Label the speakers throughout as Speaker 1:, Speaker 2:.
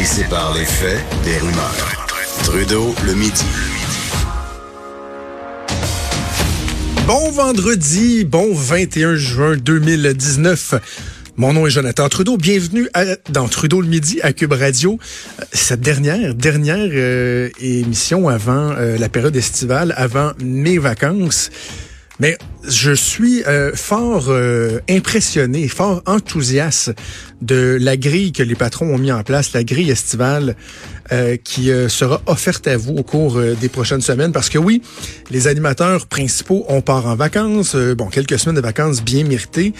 Speaker 1: et sépare les faits des rumeurs. Trudeau le midi.
Speaker 2: Bon vendredi, bon 21 juin 2019. Mon nom est Jonathan Trudeau. Bienvenue dans Trudeau le midi à Cube Radio. Euh, Cette dernière, dernière euh, émission avant euh, la période estivale, avant mes vacances. Mais je suis euh, fort euh, impressionné, fort enthousiaste de la grille que les patrons ont mis en place, la grille estivale euh, qui sera offerte à vous au cours des prochaines semaines. Parce que oui, les animateurs principaux, on part en vacances, bon, quelques semaines de vacances bien méritées,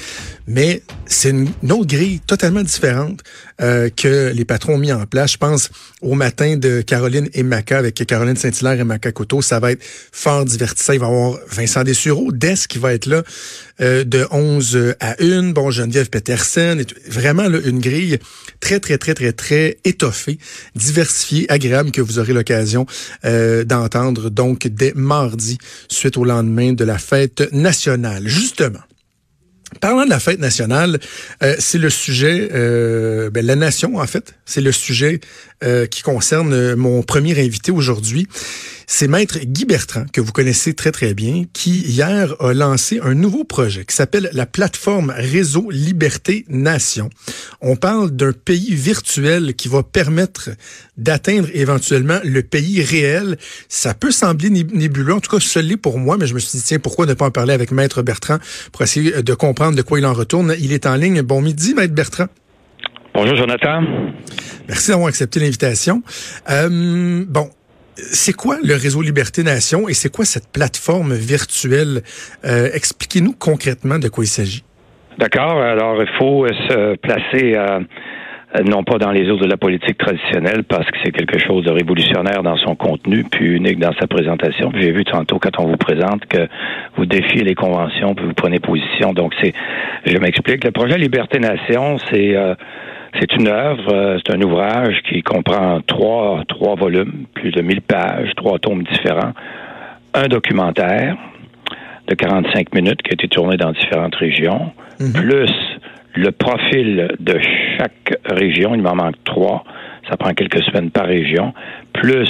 Speaker 2: mais c'est une, autre grille totalement différente que les patrons ont mis en place. Je pense au matin de Caroline et Maca avec Caroline Saint-Hilaire et Maca Couteau. Ça va être fort divertissant. Il va y avoir Vincent Dessureau, Des qui va être là euh, de 11 à 1. Bon, Geneviève Petersen. Vraiment là, une grille très, très, très, très, très étoffée, diversifiée, agréable que vous aurez l'occasion euh, d'entendre donc dès mardi, suite au lendemain de la fête nationale. Justement. Parlant de la fête nationale, euh, c'est le sujet, euh, ben, la nation en fait, c'est le sujet euh, qui concerne mon premier invité aujourd'hui. C'est Maître Guy Bertrand, que vous connaissez très très bien, qui hier a lancé un nouveau projet qui s'appelle la plateforme Réseau Liberté Nation. On parle d'un pays virtuel qui va permettre d'atteindre éventuellement le pays réel. Ça peut sembler nébuleux, en tout cas ce l'est pour moi, mais je me suis dit, tiens, pourquoi ne pas en parler avec Maître Bertrand pour essayer de comprendre de quoi il en retourne. Il est en ligne. Bon midi, Maître Bertrand.
Speaker 3: Bonjour, Jonathan.
Speaker 2: Merci d'avoir accepté l'invitation. Euh, bon, c'est quoi le réseau Liberté Nation et c'est quoi cette plateforme virtuelle? Euh, Expliquez-nous concrètement de quoi il s'agit.
Speaker 3: D'accord. Alors, il faut se placer euh, non pas dans les eaux de la politique traditionnelle parce que c'est quelque chose de révolutionnaire dans son contenu puis unique dans sa présentation. J'ai vu tantôt quand on vous présente que vous défiez les conventions puis vous prenez position. Donc, c'est, je m'explique. Le projet Liberté Nation, c'est euh, c'est une œuvre, euh, c'est un ouvrage qui comprend trois, trois volumes, plus de 1000 pages, trois tomes différents, un documentaire de 45 minutes qui a été tourné dans différentes régions, mm-hmm. plus le profil de chaque région, il m'en manque trois, ça prend quelques semaines par région, plus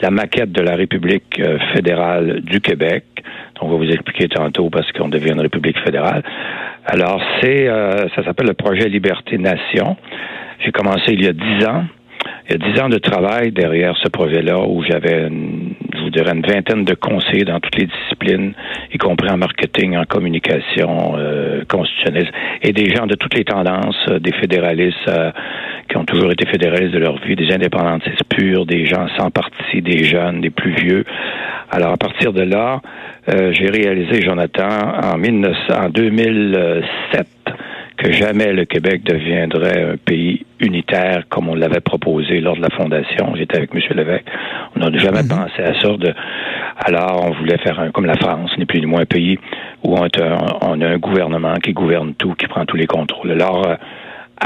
Speaker 3: la maquette de la République euh, fédérale du Québec. On va vous expliquer tantôt parce qu'on devient une République fédérale. Alors, c'est, euh, ça s'appelle le projet Liberté Nation. J'ai commencé il y a dix ans. Il y a dix ans de travail derrière ce projet-là où j'avais, une, je vous dirais, une vingtaine de conseillers dans toutes les disciplines, y compris en marketing, en communication euh, constitutionnelle, et des gens de toutes les tendances, euh, des fédéralistes euh, qui ont toujours été fédéralistes de leur vie, des indépendantistes purs, des gens sans parti, des jeunes, des plus vieux. Alors, à partir de là, euh, j'ai réalisé, Jonathan, en, 19, en 2007, que jamais le Québec deviendrait un pays unitaire comme on l'avait proposé lors de la fondation. J'étais avec M. Lévesque. On n'a jamais mm -hmm. pensé à ça. De... Alors, on voulait faire un, comme la France, n'est plus ni moins un pays où on, un, on, a un gouvernement qui gouverne tout, qui prend tous les contrôles. Alors, euh,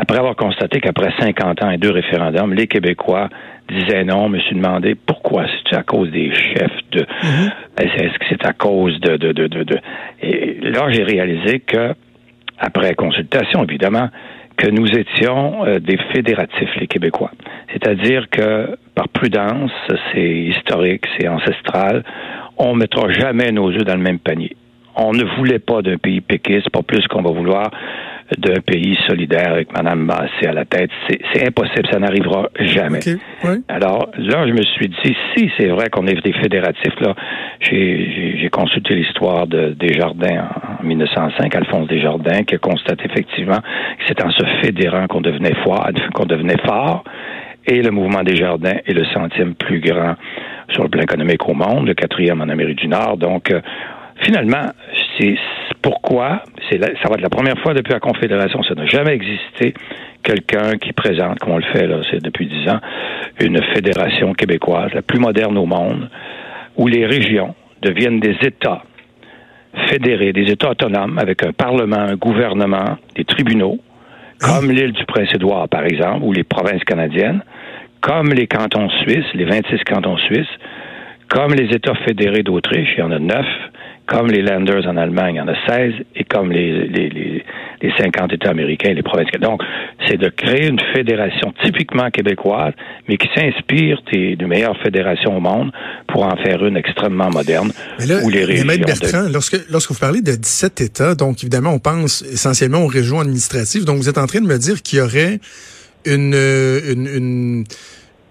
Speaker 3: après avoir constaté qu'après 50 ans et deux référendums, les Québécois disaient non, me suis demandé pourquoi c'est à cause des chefs de mm -hmm. est-ce que c'est à cause de de, de, de, de... et là j'ai réalisé que après consultation évidemment que nous étions euh, des fédératifs les Québécois. C'est-à-dire que par prudence, c'est historique, c'est ancestral, on mettra jamais nos œufs dans le même panier. On ne voulait pas d'un pays péquiste, pas plus qu'on va vouloir d'un pays solidaire avec Mme Massé à la tête. C'est impossible, ça n'arrivera jamais.
Speaker 2: Okay.
Speaker 3: Alors là, je me suis dit, si c'est vrai qu'on est des fédératifs, là, j'ai consulté l'histoire de Desjardins en 1905, Alphonse Desjardins, qui a constaté effectivement que c'est en se fédérant qu'on devenait fort, qu'on devenait fort. Et le mouvement des jardins est le centième plus grand sur le plan économique au monde, le quatrième en Amérique du Nord. Donc, euh, finalement, c'est pourquoi, c'est ça va être la première fois depuis la Confédération, ça n'a jamais existé, quelqu'un qui présente, comme on le fait là, c'est depuis dix ans, une fédération québécoise, la plus moderne au monde, où les régions deviennent des États fédérés, des États autonomes, avec un Parlement, un gouvernement, des tribunaux, comme l'île du Prince-Édouard, par exemple, ou les provinces canadiennes, comme les cantons suisses, les 26 cantons suisses, comme les États fédérés d'Autriche, il y en a neuf, comme les Landers en Allemagne, il y en a 16, et comme les, les, les, les 50 États américains et les provinces. Donc, c'est de créer une fédération typiquement québécoise, mais qui s'inspire des, des, meilleures fédérations au monde pour en faire une extrêmement moderne.
Speaker 2: Mais là,
Speaker 3: où les régions
Speaker 2: Maître Bertrand, lorsque, lorsque vous parlez de 17 États, donc évidemment, on pense essentiellement aux régions administratives, donc vous êtes en train de me dire qu'il y aurait une, une, une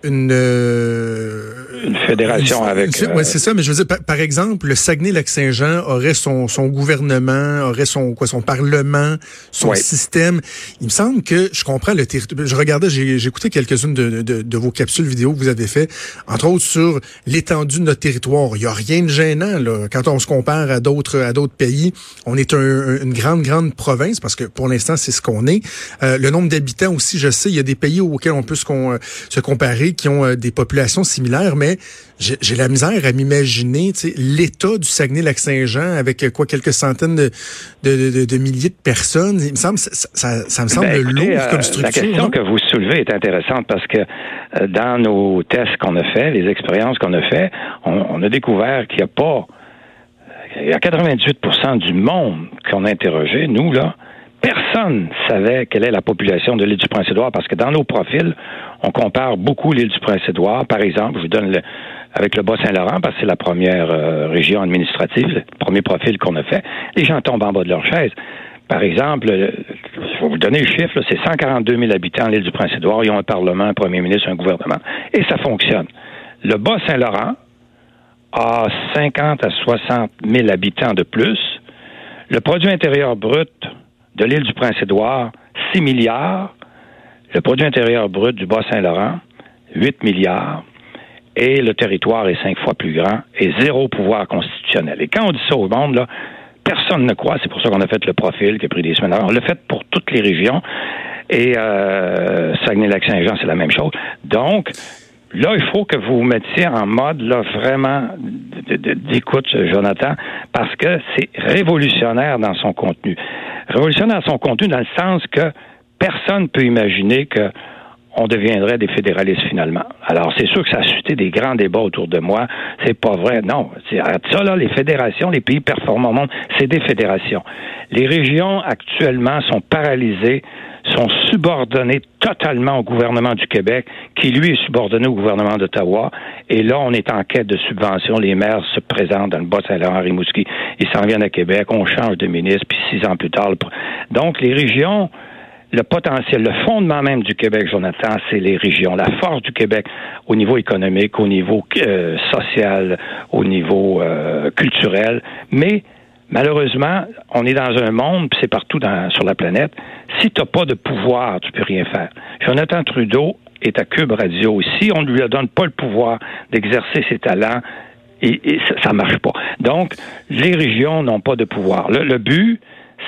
Speaker 2: une, euh,
Speaker 3: une fédération
Speaker 2: une,
Speaker 3: avec.
Speaker 2: Euh, ouais, c'est ça. Mais je veux dire, par, par exemple, le Saguenay-Lac-Saint-Jean aurait son, son gouvernement, aurait son quoi, son parlement, son
Speaker 3: ouais.
Speaker 2: système. Il me semble que je comprends le territoire. Je regardais, j'ai écouté quelques-unes de, de, de, vos capsules vidéo que vous avez fait, entre autres sur l'étendue de notre territoire. Il y a rien de gênant là quand on se compare à d'autres à d'autres pays. On est un, une grande grande province parce que pour l'instant c'est ce qu'on est. Euh, le nombre d'habitants aussi, je sais, il y a des pays auxquels on peut se, se comparer qui ont euh, des populations similaires, mais j'ai la misère à m'imaginer l'état du Saguenay-Lac-Saint-Jean avec euh, quoi quelques centaines de, de, de, de, milliers de personnes. Il me semble, ça, ça, ça me semble
Speaker 3: ben, écoutez,
Speaker 2: lourd comme structure.
Speaker 3: La question
Speaker 2: non?
Speaker 3: que vous soulevez est intéressante parce que euh, dans nos tests qu'on a fait, les expériences qu'on a fait, on, on, a découvert qu'il n'y a pas, il y a 98% du monde qu'on a interrogé, nous là, personne savait quelle est la population de l'île du Prince-Édouard parce que dans nos profils, on compare beaucoup l'île du Prince-Édouard. Par exemple, je vous donne le, avec le Bas-Saint-Laurent parce que c'est la première euh, région administrative, le premier profil qu'on a fait. Les gens tombent en bas de leur chaise. Par exemple, je vais vous donner le chiffre, c'est 142 000 habitants l'île du Prince-Édouard. Ils ont un parlement, un premier ministre, un gouvernement. Et ça fonctionne. Le Bas-Saint-Laurent a 50 à 60 000 habitants de plus. Le produit intérieur brut de l'île du Prince-Édouard, 6 milliards. Le produit intérieur brut du Bas-Saint-Laurent, 8 milliards. Et le territoire est cinq fois plus grand et zéro pouvoir constitutionnel. Et quand on dit ça au monde, là, personne ne croit. C'est pour ça qu'on a fait le profil qui a pris des semaines. Alors, on l'a fait pour toutes les régions. Et euh, Saguenay-Lac-Saint-Jean, c'est la même chose. Donc, Là, il faut que vous vous mettiez en mode là vraiment d'écoute, Jonathan, parce que c'est révolutionnaire dans son contenu. Révolutionnaire dans son contenu dans le sens que personne ne peut imaginer que on deviendrait des fédéralistes finalement. Alors, c'est sûr que ça a suscité des grands débats autour de moi. C'est pas vrai. Non. Ça, là, les fédérations, les pays performants au monde, c'est des fédérations. Les régions, actuellement, sont paralysées sont subordonnés totalement au gouvernement du Québec, qui lui est subordonné au gouvernement d'Ottawa. Et là, on est en quête de subventions. Les maires se présentent dans le Bas-Saint-Laurent, Rimouski. Ils s'en viennent à Québec. On change de ministre, puis six ans plus tard. Donc, les régions, le potentiel, le fondement même du Québec, Jonathan, c'est les régions. La force du Québec au niveau économique, au niveau euh, social, au niveau euh, culturel. Mais Malheureusement, on est dans un monde, c'est partout dans, sur la planète. Si tu n'as pas de pouvoir, tu peux rien faire. Jonathan Trudeau est à Cube Radio. Si on ne lui donne pas le pouvoir d'exercer ses talents, et, ça ne marche pas. Donc, les régions n'ont pas de pouvoir. Le but,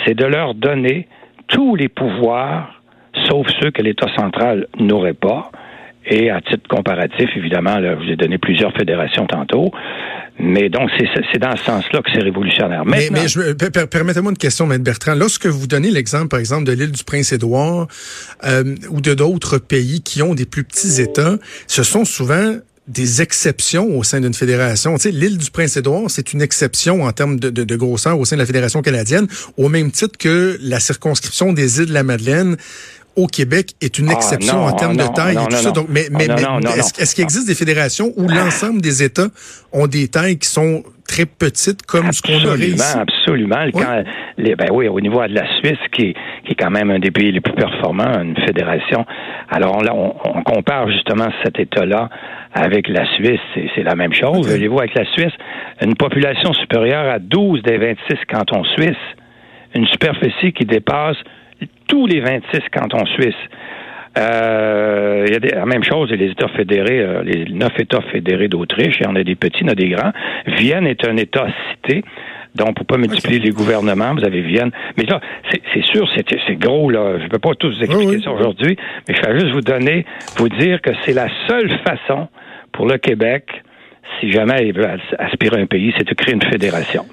Speaker 3: c'est de leur donner tous les pouvoirs, sauf ceux que l'État central n'aurait pas. Et à titre comparatif, évidemment, là, je vous ai donné plusieurs fédérations tantôt. Mais donc, c'est dans ce sens-là que c'est révolutionnaire.
Speaker 2: Mais, mais je, per, permettez-moi une question, Maître Bertrand. Lorsque vous donnez l'exemple, par exemple, de l'île du Prince-Édouard euh, ou de d'autres pays qui ont des plus petits États, ce sont souvent des exceptions au sein d'une fédération. Tu sais, l'île du Prince-Édouard, c'est une exception en termes de, de, de, grosseur au sein de la Fédération canadienne, au même titre que la circonscription des îles de la Madeleine au Québec est une exception
Speaker 3: ah, non,
Speaker 2: en termes
Speaker 3: non,
Speaker 2: de taille
Speaker 3: non,
Speaker 2: et tout ça. Donc, mais, mais,
Speaker 3: non,
Speaker 2: mais est-ce est qu'il existe des fédérations où l'ensemble des États ont des tailles qui sont très petites comme
Speaker 3: absolument,
Speaker 2: ce qu'on aurait ici?
Speaker 3: Absolument,
Speaker 2: Oui.
Speaker 3: quand, les, ben oui, au niveau de la Suisse, qui est, qui est quand même un des pays les plus performants, une fédération. Alors là, on, on compare justement cet État-là avec la Suisse, c'est la même chose.
Speaker 2: Okay.
Speaker 3: Voyez-vous, avec la Suisse, une population supérieure à 12 des 26 cantons suisses, une superficie qui dépasse tous les 26 cantons suisses. Euh, il y a des, la même chose, les États fédérés, euh, les neuf États fédérés d'Autriche, il y en a des petits, il y en a des grands. Vienne est un État cité. Donc, on peut pas multiplier les gouvernements. Vous avez Vienne. Mais là, c'est sûr, c'est gros, là. Je peux pas tous vous expliquer ça aujourd'hui, mais je vais juste vous donner, vous dire que c'est la seule façon pour le Québec, si jamais il veut aspirer un pays, c'est de créer une fédération.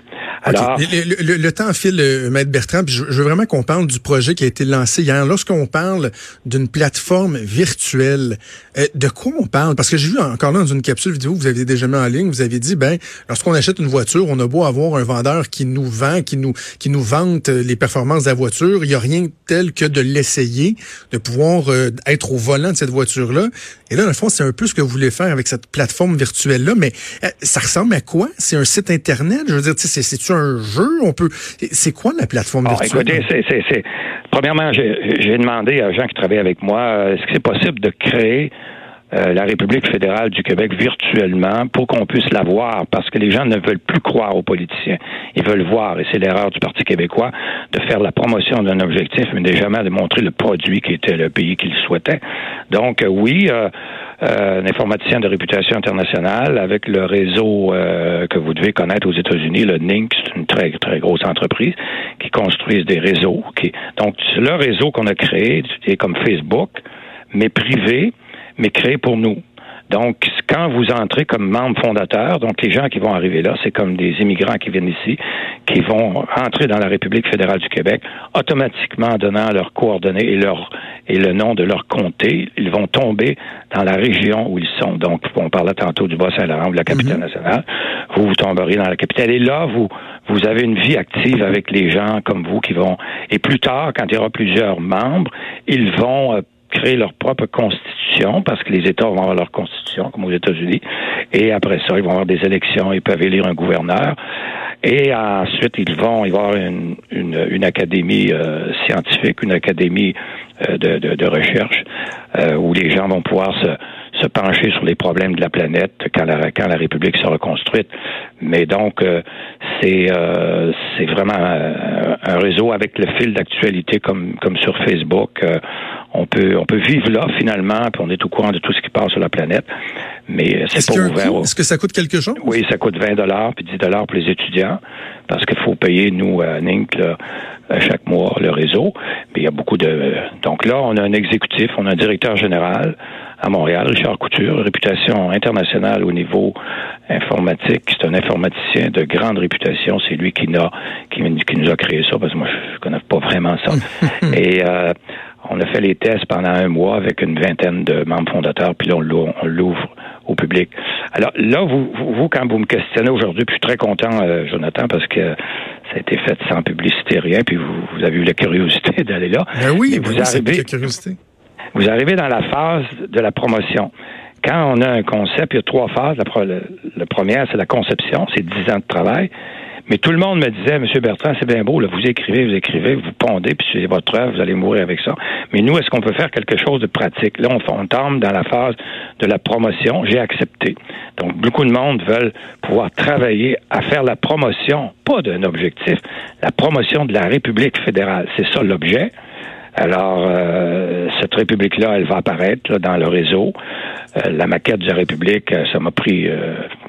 Speaker 2: Alors, le, temps file, euh, Maître Bertrand, puis je, veux vraiment qu'on parle du projet qui a été lancé hier. Lorsqu'on parle d'une plateforme virtuelle, euh, de quoi on parle? Parce que j'ai vu encore là dans une capsule vidéo que vous aviez déjà mis en ligne, vous avez dit, ben, lorsqu'on achète une voiture, on a beau avoir un vendeur qui nous vend, qui nous, qui nous vante les performances de la voiture, il n'y a rien tel que de l'essayer, de pouvoir euh, être au volant de cette voiture-là. Et là, dans le fond, c'est un peu ce que vous voulez faire avec cette plateforme virtuelle-là, mais ça ressemble à quoi? C'est un site Internet? Je veux dire, c'est c'est un jeu? On peut. C'est quoi la plateforme
Speaker 3: ah, Écoutez, c'est, premièrement, j'ai demandé à gens qui travaillent avec moi, euh, est-ce que c'est possible de créer euh, la République fédérale du Québec virtuellement pour qu'on puisse la voir, parce que les gens ne veulent plus croire aux politiciens. Ils veulent voir, et c'est l'erreur du Parti québécois, de faire la promotion d'un objectif, mais de jamais de montrer le produit qui était le pays qu'ils souhaitaient. Donc, euh, oui, euh, un informaticien de réputation internationale avec le réseau que vous devez connaître aux États-Unis, le NINC, c'est une très, très grosse entreprise qui construise des réseaux. Qui, donc, le réseau qu'on a créé, est comme Facebook, mais privé, mais créé pour nous. Donc, quand vous entrez comme membre fondateur, donc les gens qui vont arriver là, c'est comme des immigrants qui viennent ici, qui vont entrer dans la République fédérale du Québec, automatiquement en donnant leurs coordonnées et leur et le nom de leur comté, ils vont tomber dans la région où ils sont. Donc, on parlait tantôt du Bas-Saint-Laurent ou de la capitale mhm. nationale. Vous vous tomberez dans la capitale. Et là, vous vous avez une vie active avec les gens comme vous qui vont. Et plus tard, quand il y aura plusieurs membres, ils vont euh, créer leur propre constitution parce que les États vont avoir leur constitution, comme aux États-Unis. Et après ça, ils vont avoir des élections, ils peuvent élire un gouverneur. Et ensuite, ils vont, y avoir une, une, académie euh, scientifique, une académie euh, de, de, recherche, euh, où les gens vont pouvoir se, se pencher sur les problèmes de la planète quand la, quand la République sera construite. Mais donc, c'est c'est vraiment un, réseau avec le fil d'actualité comme, comme sur Facebook on peut on peut vivre là finalement, puis on est au courant de tout ce qui passe sur la planète. Mais c'est pas ouvert.
Speaker 2: Est-ce que ça coûte quelque chose?
Speaker 3: Oui, ça coûte 20 dollars puis 10 dollars pour les étudiants parce qu'il faut payer nous à NINC chaque mois le réseau. Mais il y a beaucoup de donc là on a un exécutif, on a un directeur général à Montréal, Richard Couture, réputation internationale au niveau informatique. C'est un informaticien de grande réputation. C'est lui qui, a, qui, qui, nous a créé ça, parce que moi, je connais pas vraiment ça. Et euh, on a fait les tests pendant un mois avec une vingtaine de membres fondateurs, puis là, on l'ouvre au public. Alors là, vous, vous, quand vous me questionnez aujourd'hui, puis je suis très content, euh, Jonathan, parce que ça a été fait sans publicité, rien, puis vous, avez eu la curiosité d'aller là.
Speaker 2: Ben oui, vous ben arrivez, la curiosité.
Speaker 3: Vous arrivez dans la phase de la promotion. Quand on a un concept, il y a trois phases. La, la première, c'est la conception, c'est dix ans de travail. Mais tout le monde me disait, M. Bertrand, c'est bien beau, là, vous écrivez, vous écrivez, vous pondez, puis c'est votre œuvre, vous allez mourir avec ça. Mais nous, est-ce qu'on peut faire quelque chose de pratique? Là, on, on tombe dans la phase de la promotion. J'ai accepté. Donc, beaucoup de monde veulent pouvoir travailler à faire la promotion, pas d'un objectif, la promotion de la République fédérale. C'est ça l'objet. Alors, euh, cette République-là, elle va apparaître dans le réseau. Euh, la maquette de la République, euh, ça m'a pris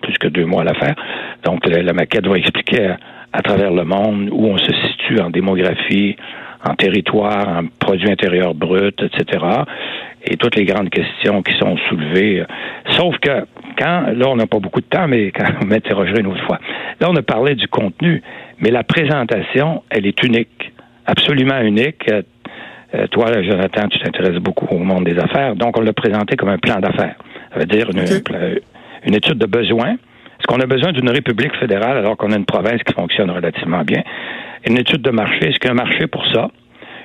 Speaker 3: plus que deux mois à la faire. Donc, la, maquette va expliquer à, travers le monde où on se situe en démographie, en territoire, en produit intérieur brut, etc. Et toutes les grandes questions qui sont soulevées. Sauf que quand, là, on n'a pas beaucoup de temps, mais quand vous m'interrogerez une autre fois. Là, on a parlé du contenu, mais la présentation, elle est unique, absolument unique. Euh, toi, Jonathan, tu t'intéresses beaucoup au monde des affaires, donc on l'a présenté comme un plan d'affaires. Ça veut dire une, étude de besoin. Est-ce qu'on a besoin d'une république fédérale alors qu'on a une province qui fonctionne relativement bien? Une étude de marché, est-ce qu'il y a un marché pour ça?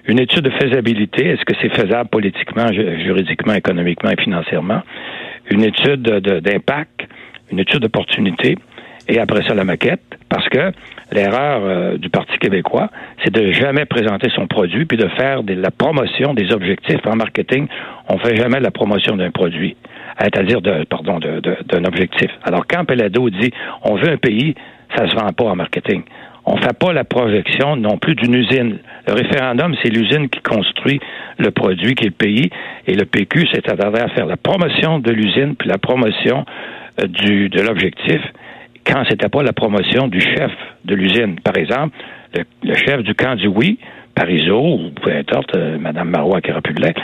Speaker 3: Une étude de faisabilité, est-ce que c'est faisable politiquement, juridiquement, économiquement et financièrement? Une étude d'impact, une étude d'opportunité et après ça la maquette, parce que l'erreur euh, du Parti québécois, c'est de jamais présenter son produit puis de faire de la promotion des objectifs en marketing. On fait jamais la promotion d'un produit, c'est-à-dire de, pardon, d'un objectif. Alors quand Pelado dit on veut un pays, ça se vend pas en marketing. On fait pas la projection non plus d'une usine. Le référendum, c'est l'usine qui construit le produit qui est le pays, et le PQ, c'est à faire la promotion de l'usine puis la promotion euh, du, de l'objectif quand c'était pas la promotion du chef de l'usine. Par exemple, le, le chef du camp du oui, Parizeau, ou peu importe, euh, Mme Marois qui aurait pu l'être,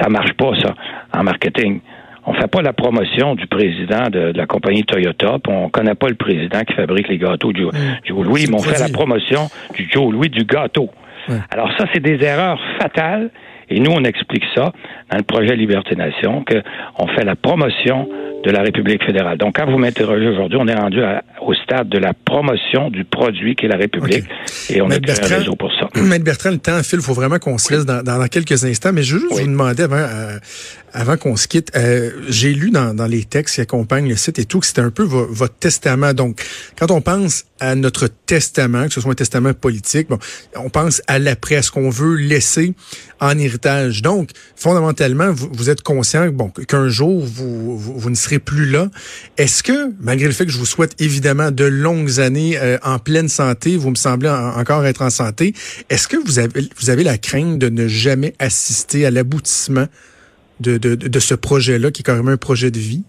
Speaker 3: ça marche pas, ça, en marketing. On fait pas la promotion du président de, de la compagnie Toyota, puis on connaît pas le président qui fabrique les gâteaux du, Joe Louis, mais on fait la promotion du Joe Louis du gâteau. Alors ça, c'est des erreurs fatales. Et nous, on explique ça dans le projet Liberté Nation, qu'on fait la promotion de la République fédérale. Donc, quand vous m'interrogez aujourd'hui, on est rendu à- au stade de la promotion du produit qui est la République. Et on a
Speaker 2: Maître
Speaker 3: créé un
Speaker 2: Bertrand,
Speaker 3: réseau pour ça.
Speaker 2: Maître Bertrand, le temps file, il faut vraiment qu'on se laisse dans, dans- dans quelques instants. Mais je veux juste
Speaker 3: Oui.
Speaker 2: vous demander avant, euh, avant qu'on se quitte, euh, j'ai lu dans, dans les textes qui accompagnent le site et tout que c'était un peu vo- votre testament. Donc, quand on pense à notre testament, que ce soit un testament politique, bon, on pense à l'après, à ce qu'on veut laisser en héritage. Donc, fondamentalement, vous, vous êtes conscient bon, qu'un jour, vous, vous, ne serez plus là. Est-ce que, malgré le fait que je vous souhaite évidemment de longues années euh, en pleine santé, vous me semblez en- encore être en santé, est-ce que vous avez, vous avez la crainte de ne jamais assister à l'aboutissement de, de, de ce projet-là, qui est carrément un projet de vie?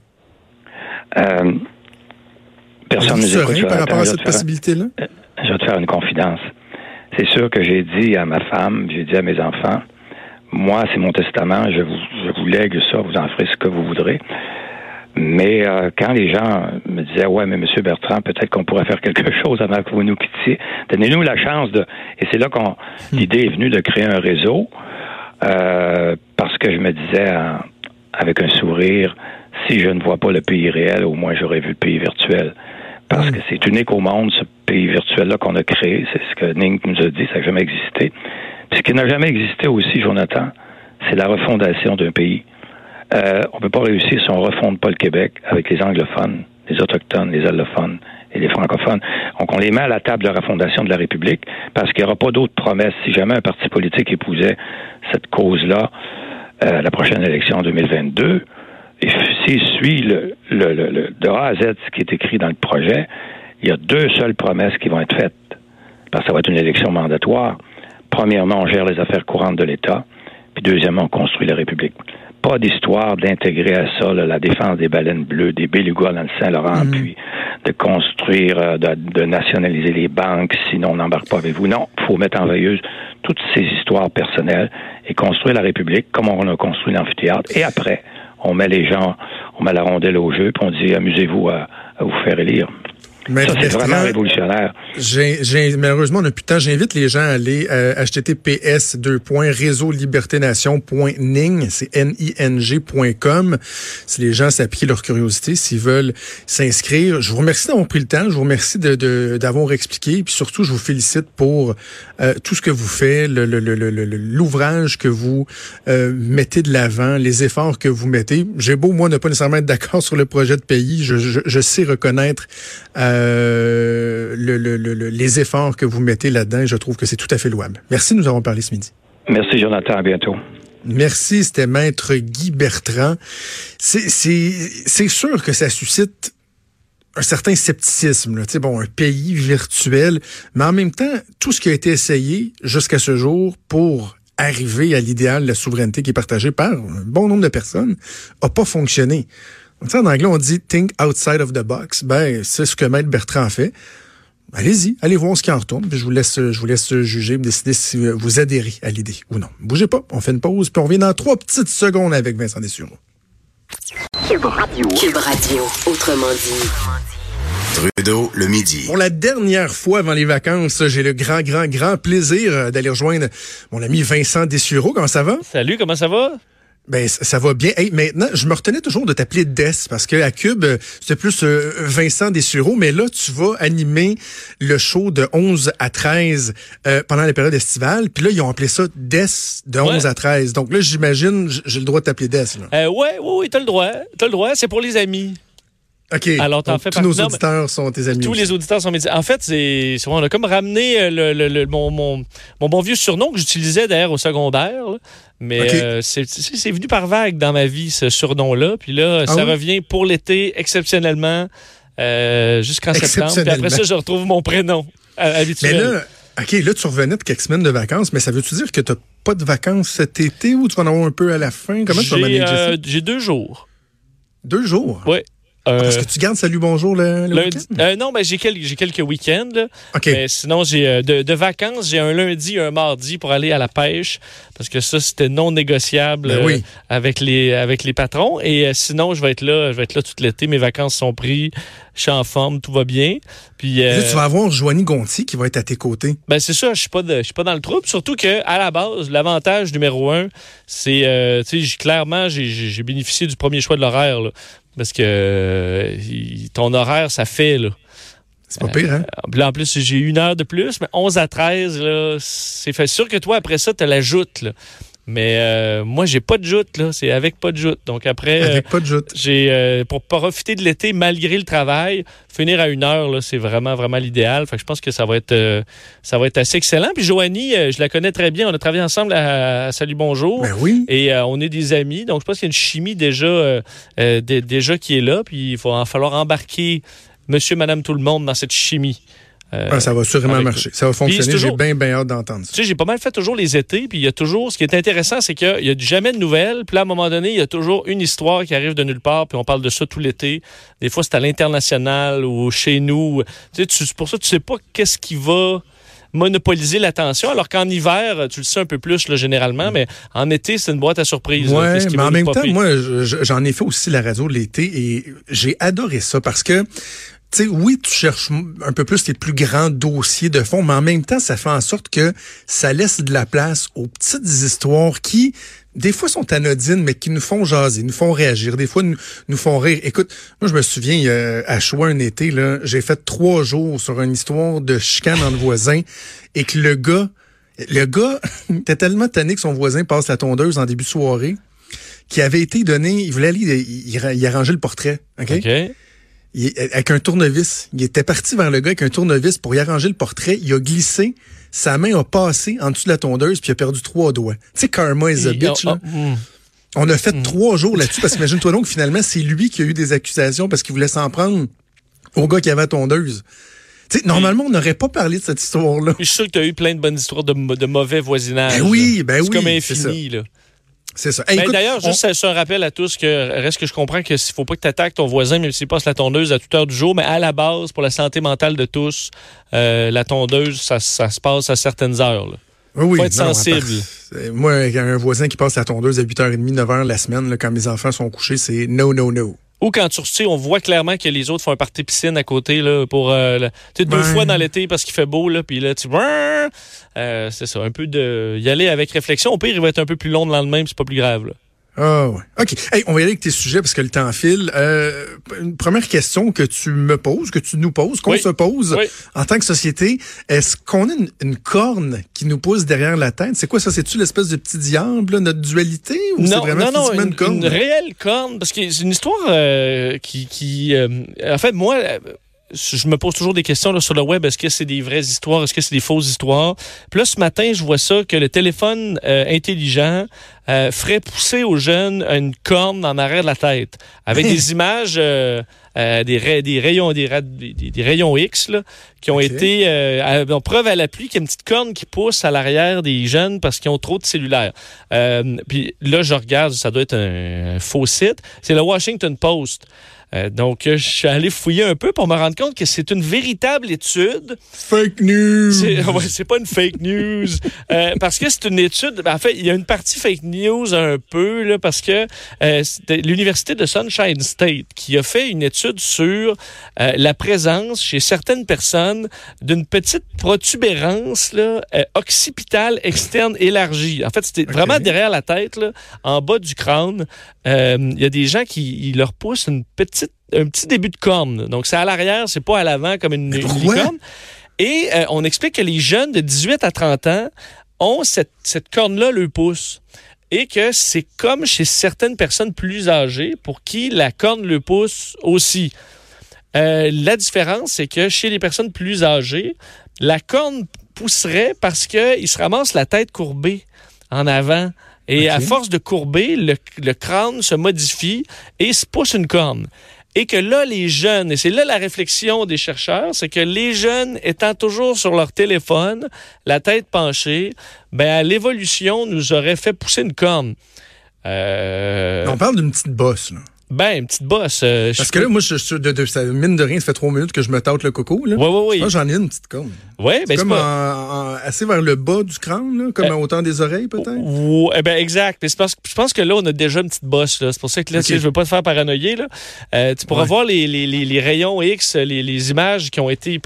Speaker 3: Euh, personne ne nous écoute.
Speaker 2: par rapport à
Speaker 3: Je vais
Speaker 2: cette
Speaker 3: te faire-
Speaker 2: possibilité-là?
Speaker 3: Je vais te faire une confidence. C'est sûr que j'ai dit à ma femme, j'ai dit à mes enfants, moi, c'est mon testament, je vous, je vous lègue ça, vous en ferez ce que vous voudrez. Mais euh, quand les gens me disaient, ouais, mais Monsieur Bertrand, peut-être qu'on pourrait faire quelque chose avant que vous nous quittiez, donnez-nous la chance de. Et c'est là qu'on l'idée est venue de créer un réseau, euh, parce que je me disais, euh, avec un sourire, si je ne vois pas le pays réel, au moins j'aurais vu le pays virtuel. Parce que c'est unique au monde, ce pays virtuel-là qu'on a créé. C'est ce que Ning nous a dit, ça n'a jamais existé. Puis ce qui n'a jamais existé aussi, Jonathan, c'est la refondation d'un pays. Euh, on ne peut pas réussir si on ne refonde pas le Québec avec les anglophones, les autochtones, les allophones et les francophones. Donc, on les met à la table de la refondation de la République parce qu'il n'y aura pas d'autres promesses. Si jamais un parti politique épousait cette cause-là, euh, la prochaine élection en 2022, s'il suit le, le, le, le- de A à Z ce qui est écrit dans le projet, il y a deux seules promesses qui vont être faites. Parce que ça va être une élection mandatoire. Premièrement, on gère les affaires courantes de l'État. Puis deuxièmement, on construit la République. Pas d'histoire d'intégrer à ça là, la défense des baleines bleues, des belugas dans le Saint-Laurent, puis de construire, euh, de, de nationaliser les banques, sinon on n'embarque pas avec vous. Non, il faut mettre en veilleuse toutes ces histoires personnelles et construire la République comme on a construit l'amphithéâtre. Et après, on met les gens, on met la rondelle au jeu, puis on dit amusez-vous à, à vous faire élire.
Speaker 2: Maître
Speaker 3: Ça, c'est vraiment révolutionnaire.
Speaker 2: J'ai, j'ai- malheureusement, on n'a plus de temps. J'invite les gens à aller euh, https réseau-liberté-nation.ning, c'est N-I-N-G.com. Si les gens s'appliquent leur curiosité, s'ils veulent s'inscrire. Je vous remercie d'avoir pris le temps. Je vous remercie de, de- d'avoir expliqué. Puis surtout, je vous félicite pour euh, tout ce que vous faites, le, le- le- le- le- l'ouvrage que vous euh, mettez de l'avant, les efforts que vous mettez. J'ai beau, moi, ne pas nécessairement être d'accord sur le projet de pays. Je, je- je sais reconnaître euh, le- le- le- le- les efforts que vous mettez là-dedans. Je trouve que c'est tout à fait louable. Merci nous avons parlé ce midi.
Speaker 3: Merci, Jonathan. À bientôt.
Speaker 2: Merci, c'était Maître Guy Bertrand. C'est, sûr que ça suscite un certain scepticisme. Là. Bon, un pays virtuel, mais en même temps, tout ce qui a été essayé jusqu'à ce jour pour arriver à l'idéal de la souveraineté qui est partagée par un bon nombre de personnes a pas fonctionné. Tu sais, en anglais, on dit think outside of the box. Ben, c'est ce que Maître Bertrand fait. Allez-y, allez voir ce qui en retourne, puis je vous laisse, je vous laisse juger, décider si vous adhérez à l'idée ou non. Bougez pas, on fait une pause, puis on revient dans trois petites secondes avec Vincent Dessureau.
Speaker 4: Cube Radio.
Speaker 5: Cube Radio, autrement dit.
Speaker 1: Trudeau, le midi.
Speaker 2: Pour la dernière fois avant les vacances, j'ai le grand, grand, grand plaisir d'aller rejoindre mon ami Vincent Dessureau. Comment ça va?
Speaker 6: Salut, comment ça va?
Speaker 2: Ben, ça ça va bien. Hey, maintenant, je me retenais toujours de t'appeler Des parce que à Cube, euh, c'était plus euh, Vincent Dessureau, mais là, tu vas animer le show de 11 à 13 euh, pendant la période estivale. Puis là, ils ont appelé ça Des de 11
Speaker 6: Ouais.
Speaker 2: à 13. Donc là, j'imagine, j'ai le droit de t'appeler Des. Là.
Speaker 6: Euh, ouais, ouais, ouais, t'as le droit. T'as le droit, c'est pour les amis.
Speaker 2: OK.
Speaker 6: Alors, t'en
Speaker 2: Donc,
Speaker 6: fais
Speaker 2: tous nos.
Speaker 6: Non, mais-
Speaker 2: auditeurs sont tes amis.
Speaker 6: Tous
Speaker 2: aussi.
Speaker 6: les auditeurs sont médias. En fait, c'est, on a comme ramené euh, le, le- le- mon, mon, mon bon vieux surnom que j'utilisais d'ailleurs au secondaire. là. Mais euh, c'est, venu par vague dans ma vie, ce surnom-là. Puis là,
Speaker 2: Ah
Speaker 6: ça
Speaker 2: oui?
Speaker 6: revient pour l'été, exceptionnellement, euh, jusqu'en septembre. Puis après ça, je retrouve mon prénom euh,
Speaker 2: Mais
Speaker 6: habituel.
Speaker 2: là, OK, là, tu revenais de quelques semaines de vacances, mais ça veut-tu dire que tu pas de vacances cet été ou tu vas en avoir un peu à la fin? Comment tu vas manager ça?
Speaker 6: j'ai deux jours.
Speaker 2: Deux jours?
Speaker 6: Ouais. Euh,
Speaker 2: Parce que tu gardes Salut Bonjour le, le
Speaker 6: lundi- euh, non, ben, j'ai quelques, quelques week-ends. là.
Speaker 2: OK.
Speaker 6: Mais sinon, j'ai euh, de, de vacances, j'ai un lundi, un mardi pour aller à la pêche parce que ça c'était non négociable
Speaker 2: Ben
Speaker 6: euh, avec les avec les patrons. Et euh, sinon, je vais être là, je vais être là tout l'été. Mes vacances sont prises, je suis en forme, tout va bien. Puis euh,
Speaker 2: Là, tu vas avoir Joanie Gontier qui va être à tes côtés.
Speaker 6: ben c'est ça, je suis pas de- je suis pas dans le trouble. Surtout que à la base, l'avantage numéro un, c'est euh, tu sais, clairement j'ai- bénéficié du premier choix de l'horaire. Parce que euh, ton horaire ça fait là.
Speaker 2: C'est pas pire, hein?
Speaker 6: Puis là, en plus, j'ai une heure de plus, mais 11 à 13, là, c'est fait sûr que toi, après ça, tu as la joute. là. Mais euh, moi, j'ai pas de joute, là. C'est avec pas de joute. Donc après, euh,
Speaker 2: Avec pas de joute.
Speaker 6: j'ai euh, pour profiter de l'été malgré le travail, finir à une heure, là, c'est vraiment, vraiment l'idéal. Fait que je pense que ça va être euh, ça va être assez excellent. Puis Joanie, je la connais très bien. On a travaillé ensemble à, à Salut Bonjour.
Speaker 2: Ben oui.
Speaker 6: Et on est des amis, donc je pense qu'il y a une chimie déjà, dé- déjà qui est là, puis il va en falloir embarquer monsieur, madame, tout le monde dans cette chimie. Euh,
Speaker 2: Ah, ça va sûrement marcher. Ça va fonctionner. J'ai bien, bien hâte d'entendre ça.
Speaker 6: tu sais, j'ai pas mal fait toujours les étés, puis il y a toujours, ce qui est intéressant, c'est qu'il y a jamais de nouvelles, puis à un moment donné, il y a toujours une histoire qui arrive de nulle part, puis on parle de ça tout l'été. Des fois, c'est à l'international ou chez nous. Tu sais, tu- pour ça, tu sais pas qu'est-ce qui va monopoliser l'attention, alors qu'en hiver, tu le sais un peu plus, là, généralement, mais en été, c'est une boîte à surprise. qui
Speaker 2: mais en même temps, moi, je- je- j'en ai fait aussi la radio de l'été et j'ai adoré ça parce que, tu sais, oui, tu cherches un peu plus tes plus grands dossiers de fond, mais en même temps, ça fait en sorte que ça laisse de la place aux petites histoires qui, des fois, sont anodines, mais qui nous font jaser, nous font réagir, des fois, nous, font rire. Écoute, moi, je me souviens, à Choix, un été, là, j'ai fait trois jours sur une histoire de chicane entre voisins et que le gars, le gars était tellement tanné que son voisin passe la tondeuse en début de soirée qui avait été donné, il voulait aller, il, il, il arrangeait le portrait? OK. Il- avec un tournevis. Il était parti vers le gars avec un tournevis pour y arranger le portrait. Il a glissé, sa main a passé en dessous de la tondeuse puis il a perdu trois doigts. Tu sais, karma is a bitch,
Speaker 6: oh,
Speaker 2: là.
Speaker 6: oh, hmm.
Speaker 2: On a fait trois jours là-dessus parce qu'imagine-toi donc, finalement, c'est lui qui a eu des accusations parce qu'il voulait s'en prendre au gars qui avait la tondeuse. Tu sais, normalement, on n'aurait pas parlé de cette histoire-là.
Speaker 6: Je suis sûr que tu as eu plein de bonnes histoires de, de mauvais voisinage.
Speaker 2: Ben oui, ben
Speaker 6: c'est
Speaker 2: oui,
Speaker 6: comme infini, là.
Speaker 2: C'est ça. Hey,
Speaker 6: Ben, D'ailleurs, juste ça, un rappel à tous que reste que je comprends que s'il faut pas que tu attaques ton voisin, même s'il passe la tondeuse à toute heure du jour, mais à la base, pour la santé mentale de tous, euh, la tondeuse, ça, ça se passe à certaines heures. là.
Speaker 2: Oui, oui,
Speaker 6: Faut être
Speaker 2: non,
Speaker 6: sensible.
Speaker 2: Euh, Moi, un voisin qui passe la tondeuse à 8h30, 9h la semaine, là, quand mes enfants sont couchés, c'est no, no, no.
Speaker 6: Ou quand tu sais, on voit clairement que les autres font un party piscine à côté là, pour euh, sais, deux
Speaker 2: Ben.
Speaker 6: fois dans l'été parce qu'il fait beau là, puis là tu euh, c'est ça, un peu de y aller avec réflexion. Au pire, il va être un peu plus long le lendemain, c'est pas plus grave. Là.
Speaker 2: Ah ouais. OK. Hey, on va y aller avec tes sujets parce que le temps file. Euh, une première question que tu me poses, que tu nous poses, qu'on
Speaker 6: Oui.
Speaker 2: se pose
Speaker 6: Oui.
Speaker 2: en tant que société, est-ce qu'on a une, une corne qui nous pousse derrière la tête? C'est quoi ça? C'est-tu l'espèce de petit diable, là, notre dualité? Ou c'est vraiment
Speaker 6: non, une,
Speaker 2: une corne?
Speaker 6: une réelle corne, parce que c'est une histoire euh, qui, qui euh, en fait, moi, euh, je me pose toujours des questions là, sur le web. Est-ce que c'est des vraies histoires? Est-ce que c'est des fausses histoires? Puis là, ce matin, je vois ça, que le téléphone euh, intelligent euh, ferait pousser aux jeunes une corne en arrière de la tête, avec des images, euh, des, ray- des rayons, des, ra- des, des- des rayons X, là, qui ont été à- donc, preuve à l'appui qu'il y a une petite corne qui pousse à l'arrière des jeunes parce qu'ils ont trop de cellulaires. Puis là, je regarde, ça doit être un, un faux site. C'est le Washington Post. Euh, donc, euh, je suis allé fouiller un peu pour me rendre compte que c'est une véritable étude.
Speaker 2: Fake news!
Speaker 6: C'est ouais, pas une fake news. Euh, parce que c'est une étude. ben, en fait, il y a une partie fake news un peu, là, parce que euh, l'Université de Sunshine State qui a fait une étude sur la présence chez certaines personnes d'une petite protubérance là, occipitale externe élargie. En fait, c'était vraiment derrière la tête, là, en bas du crâne. Il y a des gens qui ils leur poussent une petite, un petit début de corne. Donc, c'est à l'arrière, c'est pas à l'avant comme une, licorne. Et euh, on explique que les jeunes de 18 à 30 ans ont cette, cette corne-là le pouce. Et que c'est comme chez certaines personnes plus âgées pour qui la corne le pousse aussi. Euh, la différence, c'est que chez les personnes plus âgées, la corne pousserait parce qu'ils se ramassent la tête courbée en avant. Et à force de courber, le, le crâne se modifie et se pousse une corne. Et que là, les jeunes, et c'est là la réflexion des chercheurs, c'est que les jeunes étant toujours sur leur téléphone, la tête penchée, ben l'évolution nous aurait fait pousser une corne. Euh,
Speaker 2: On parle d'une petite bosse, là.
Speaker 6: Ben, une petite bosse. euh,
Speaker 2: Parce que là, moi, je, je- de, de- ça, mine de rien, ça fait trois minutes que je me tâte le coco. Là.
Speaker 6: Ouais, ouais, ouais.
Speaker 2: Moi, j'en ai une petite corne.
Speaker 6: Ouais, ben, c'est
Speaker 2: comme
Speaker 6: pas-
Speaker 2: en- en- assez vers le bas du crâne, là, comme
Speaker 6: Euh,
Speaker 2: à hauteur des oreilles, peut-être?
Speaker 6: Ouais, eh ben exact. Mais c'est parce que je pense que là, on a déjà une petite bosse. C'est pour ça que là,
Speaker 2: Ok.
Speaker 6: tu sais, je veux pas te faire paranoïer. Là. Euh, tu pourras
Speaker 2: Ouais.
Speaker 6: voir les, les, les, les rayons X, les, images qui ont été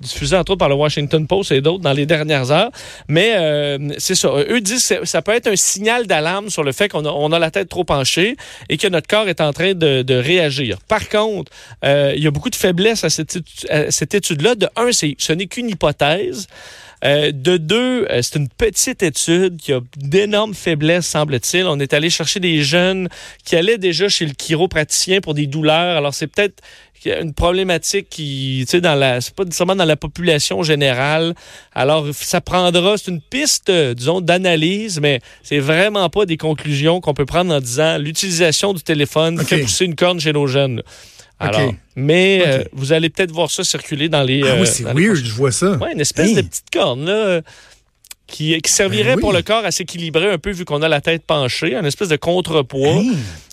Speaker 6: diffusées entre autres par le Washington Post et d'autres dans les dernières heures. Mais euh, c'est ça. Eux disent que ça peut être un signal d'alarme sur le fait qu'on a, on a la tête trop penchée et que notre corps est en train de, réagir. Par contre, euh, il y a beaucoup de faiblesse à cette, étude-là. De un, ce n'est qu'une hypothèse. Euh, de deux, euh, c'est une petite étude qui a d'énormes faiblesses, semble-t-il. On est allé chercher des jeunes qui allaient déjà chez le chiropraticien pour des douleurs. Alors, c'est peut-être une problématique qui, tu sais, dans la, c'est pas nécessairement dans la population générale. Alors, ça prendra, c'est une piste, euh, disons, d'analyse, mais c'est vraiment pas des conclusions qu'on peut prendre en disant l'utilisation du téléphone fait pousser une corne chez nos jeunes. Alors, mais euh, vous allez peut-être voir ça circuler dans les.
Speaker 2: ah
Speaker 6: euh,
Speaker 2: oui, c'est
Speaker 6: dans les
Speaker 2: weird, je vois ça.
Speaker 6: Ouais, une espèce
Speaker 2: Hey.
Speaker 6: de petite corne, là, euh, qui, qui servirait
Speaker 2: Ben oui.
Speaker 6: pour le corps à s'équilibrer un peu vu qu'on a la tête penchée, une espèce de contrepoids.
Speaker 2: Hey,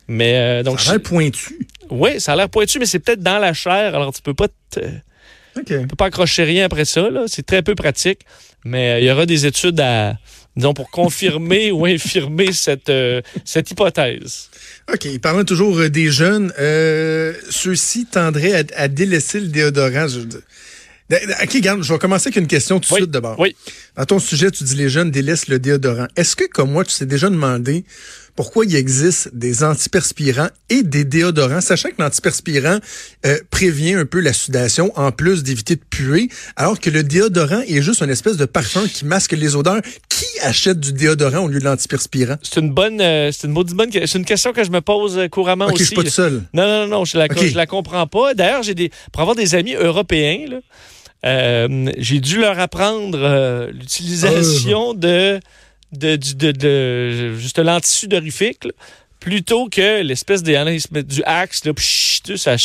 Speaker 6: Mais euh, donc,
Speaker 2: ça a l'air pointu.
Speaker 6: Oui, ça a l'air pointu, mais c'est peut-être dans la chair, alors tu peux pas te- tu peux pas accrocher rien après ça. C'est très peu pratique, mais euh, il y aura des études à disons pour confirmer ou infirmer cette euh, cette hypothèse.
Speaker 2: OK. Parlant toujours euh, des jeunes, euh, ceux-ci tendraient à, à délaisser le déodorant. Je- OK, regarde, je vais commencer avec une question tout de
Speaker 6: Oui,
Speaker 2: suite d'abord.
Speaker 6: oui.
Speaker 2: Dans ton sujet, tu dis les jeunes délaissent le déodorant. Est-ce que, comme moi, tu t'es déjà demandé pourquoi il existe des antiperspirants et des déodorants, sachant que l'antiperspirant euh, prévient un peu la sudation en plus d'éviter de puer, alors que le déodorant est juste une espèce de parfum qui masque les odeurs? Qui achète du déodorant au lieu de l'antiperspirant?
Speaker 6: C'est une bonne euh, c'est une bonne c'est une question que je me pose euh, couramment
Speaker 2: OK, je
Speaker 6: aussi.
Speaker 2: suis pas tout seul.
Speaker 6: Non, non, non, je la, je la comprends pas. D'ailleurs, j'ai des, pour avoir des amis européens, là, euh, j'ai dû leur apprendre euh, l'utilisation de, de, du- de, de, juste l'antisudorifique, là, plutôt que l'espèce des, du axe, là, psh, ça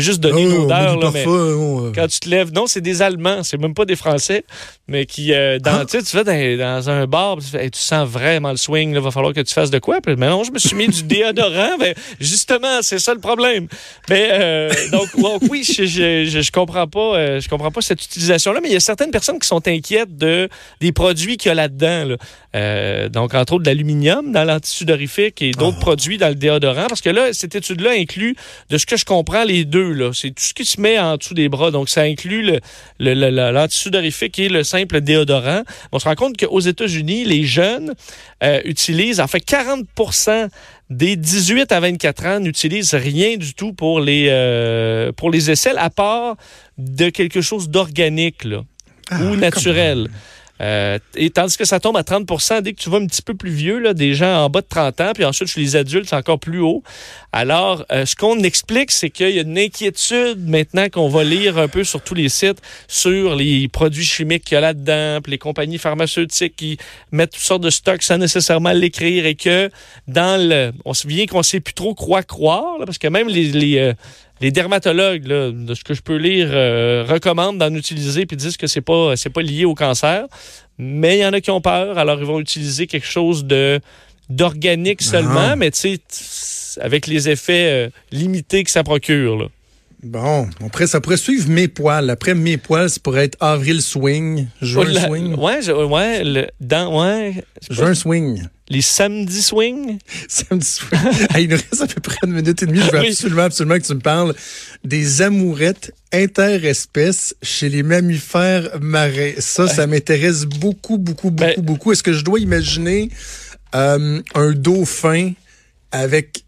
Speaker 6: juste donner une
Speaker 2: Oh, on met
Speaker 6: odeur, là, mais
Speaker 2: euh.
Speaker 6: quand tu te lèves, non, c'est des Allemands, c'est même pas des Français, mais qui, euh, dans,
Speaker 2: Ah.
Speaker 6: tu sais, tu vas dans, dans un bar, tu, fais, Hey, tu sens vraiment le swing, il va falloir que tu fasses de quoi? Puis, mais non, je me suis mis du déodorant, justement, c'est ça le problème. Mais, euh, donc, donc, oui, je, je, je, je comprends pas, euh, je comprends pas cette utilisation-là, mais il y a certaines personnes qui sont inquiètes de, des produits qu'il y a là-dedans, là. Euh, donc, entre autres, de l'aluminium dans l'antisudorifique et d'autres produits dans le déodorant, parce que là, cette étude-là inclut, de ce que je comprends, les deux, là. C'est tout ce qui se met en dessous des bras. Donc, ça inclut le, le- le- le- l'antisudorifique et le simple déodorant. On se rend compte qu'aux États-Unis, les jeunes euh, utilisent, en fait, 40% des 18 à 24 ans n'utilisent rien du tout pour les, euh, pour les aisselles, à part de quelque chose d'organique, là
Speaker 2: Ah,
Speaker 6: ou naturel. Euh, et tandis que ça tombe à 30% dès que tu vas un petit peu plus vieux, là, des gens en bas de 30 ans, puis ensuite chez les adultes, c'est encore plus haut. Alors, euh, ce qu'on explique, c'est qu'il y a une inquiétude maintenant qu'on va lire un peu sur tous les sites sur les produits chimiques qu'il y a là-dedans, puis les compagnies pharmaceutiques qui mettent toutes sortes de stocks sans nécessairement l'écrire et que dans le... On se vient qu'on sait plus trop quoi croire, là, parce que même les... les euh, les dermatologues, là, de ce que je peux lire, euh, recommandent d'en utiliser puis disent que c'est pas c'est pas lié au cancer. Mais il y en a qui ont peur, alors ils vont utiliser quelque chose de d'organique seulement,
Speaker 2: Ah.
Speaker 6: mais tu sais, avec les effets euh, limités que ça procure. Là.
Speaker 2: Bon, après, ça pourrait suivre mes poils. Après mes poils, ça pourrait être avril swing, juin
Speaker 6: La-
Speaker 2: swing,
Speaker 6: Ouais, je- ouais, le, dans, ouais,
Speaker 2: juin swing,
Speaker 6: les samedis swing?
Speaker 2: samedi swing. Hey, il nous reste à peu près une minute et demie. Je veux
Speaker 6: Oui.
Speaker 2: absolument, absolument que tu me parles des amourettes interespèces chez les mammifères marins. Ça, ça m'intéresse beaucoup, beaucoup, beaucoup,
Speaker 6: Ben-
Speaker 2: beaucoup. Est-ce que je dois imaginer euh, un dauphin avec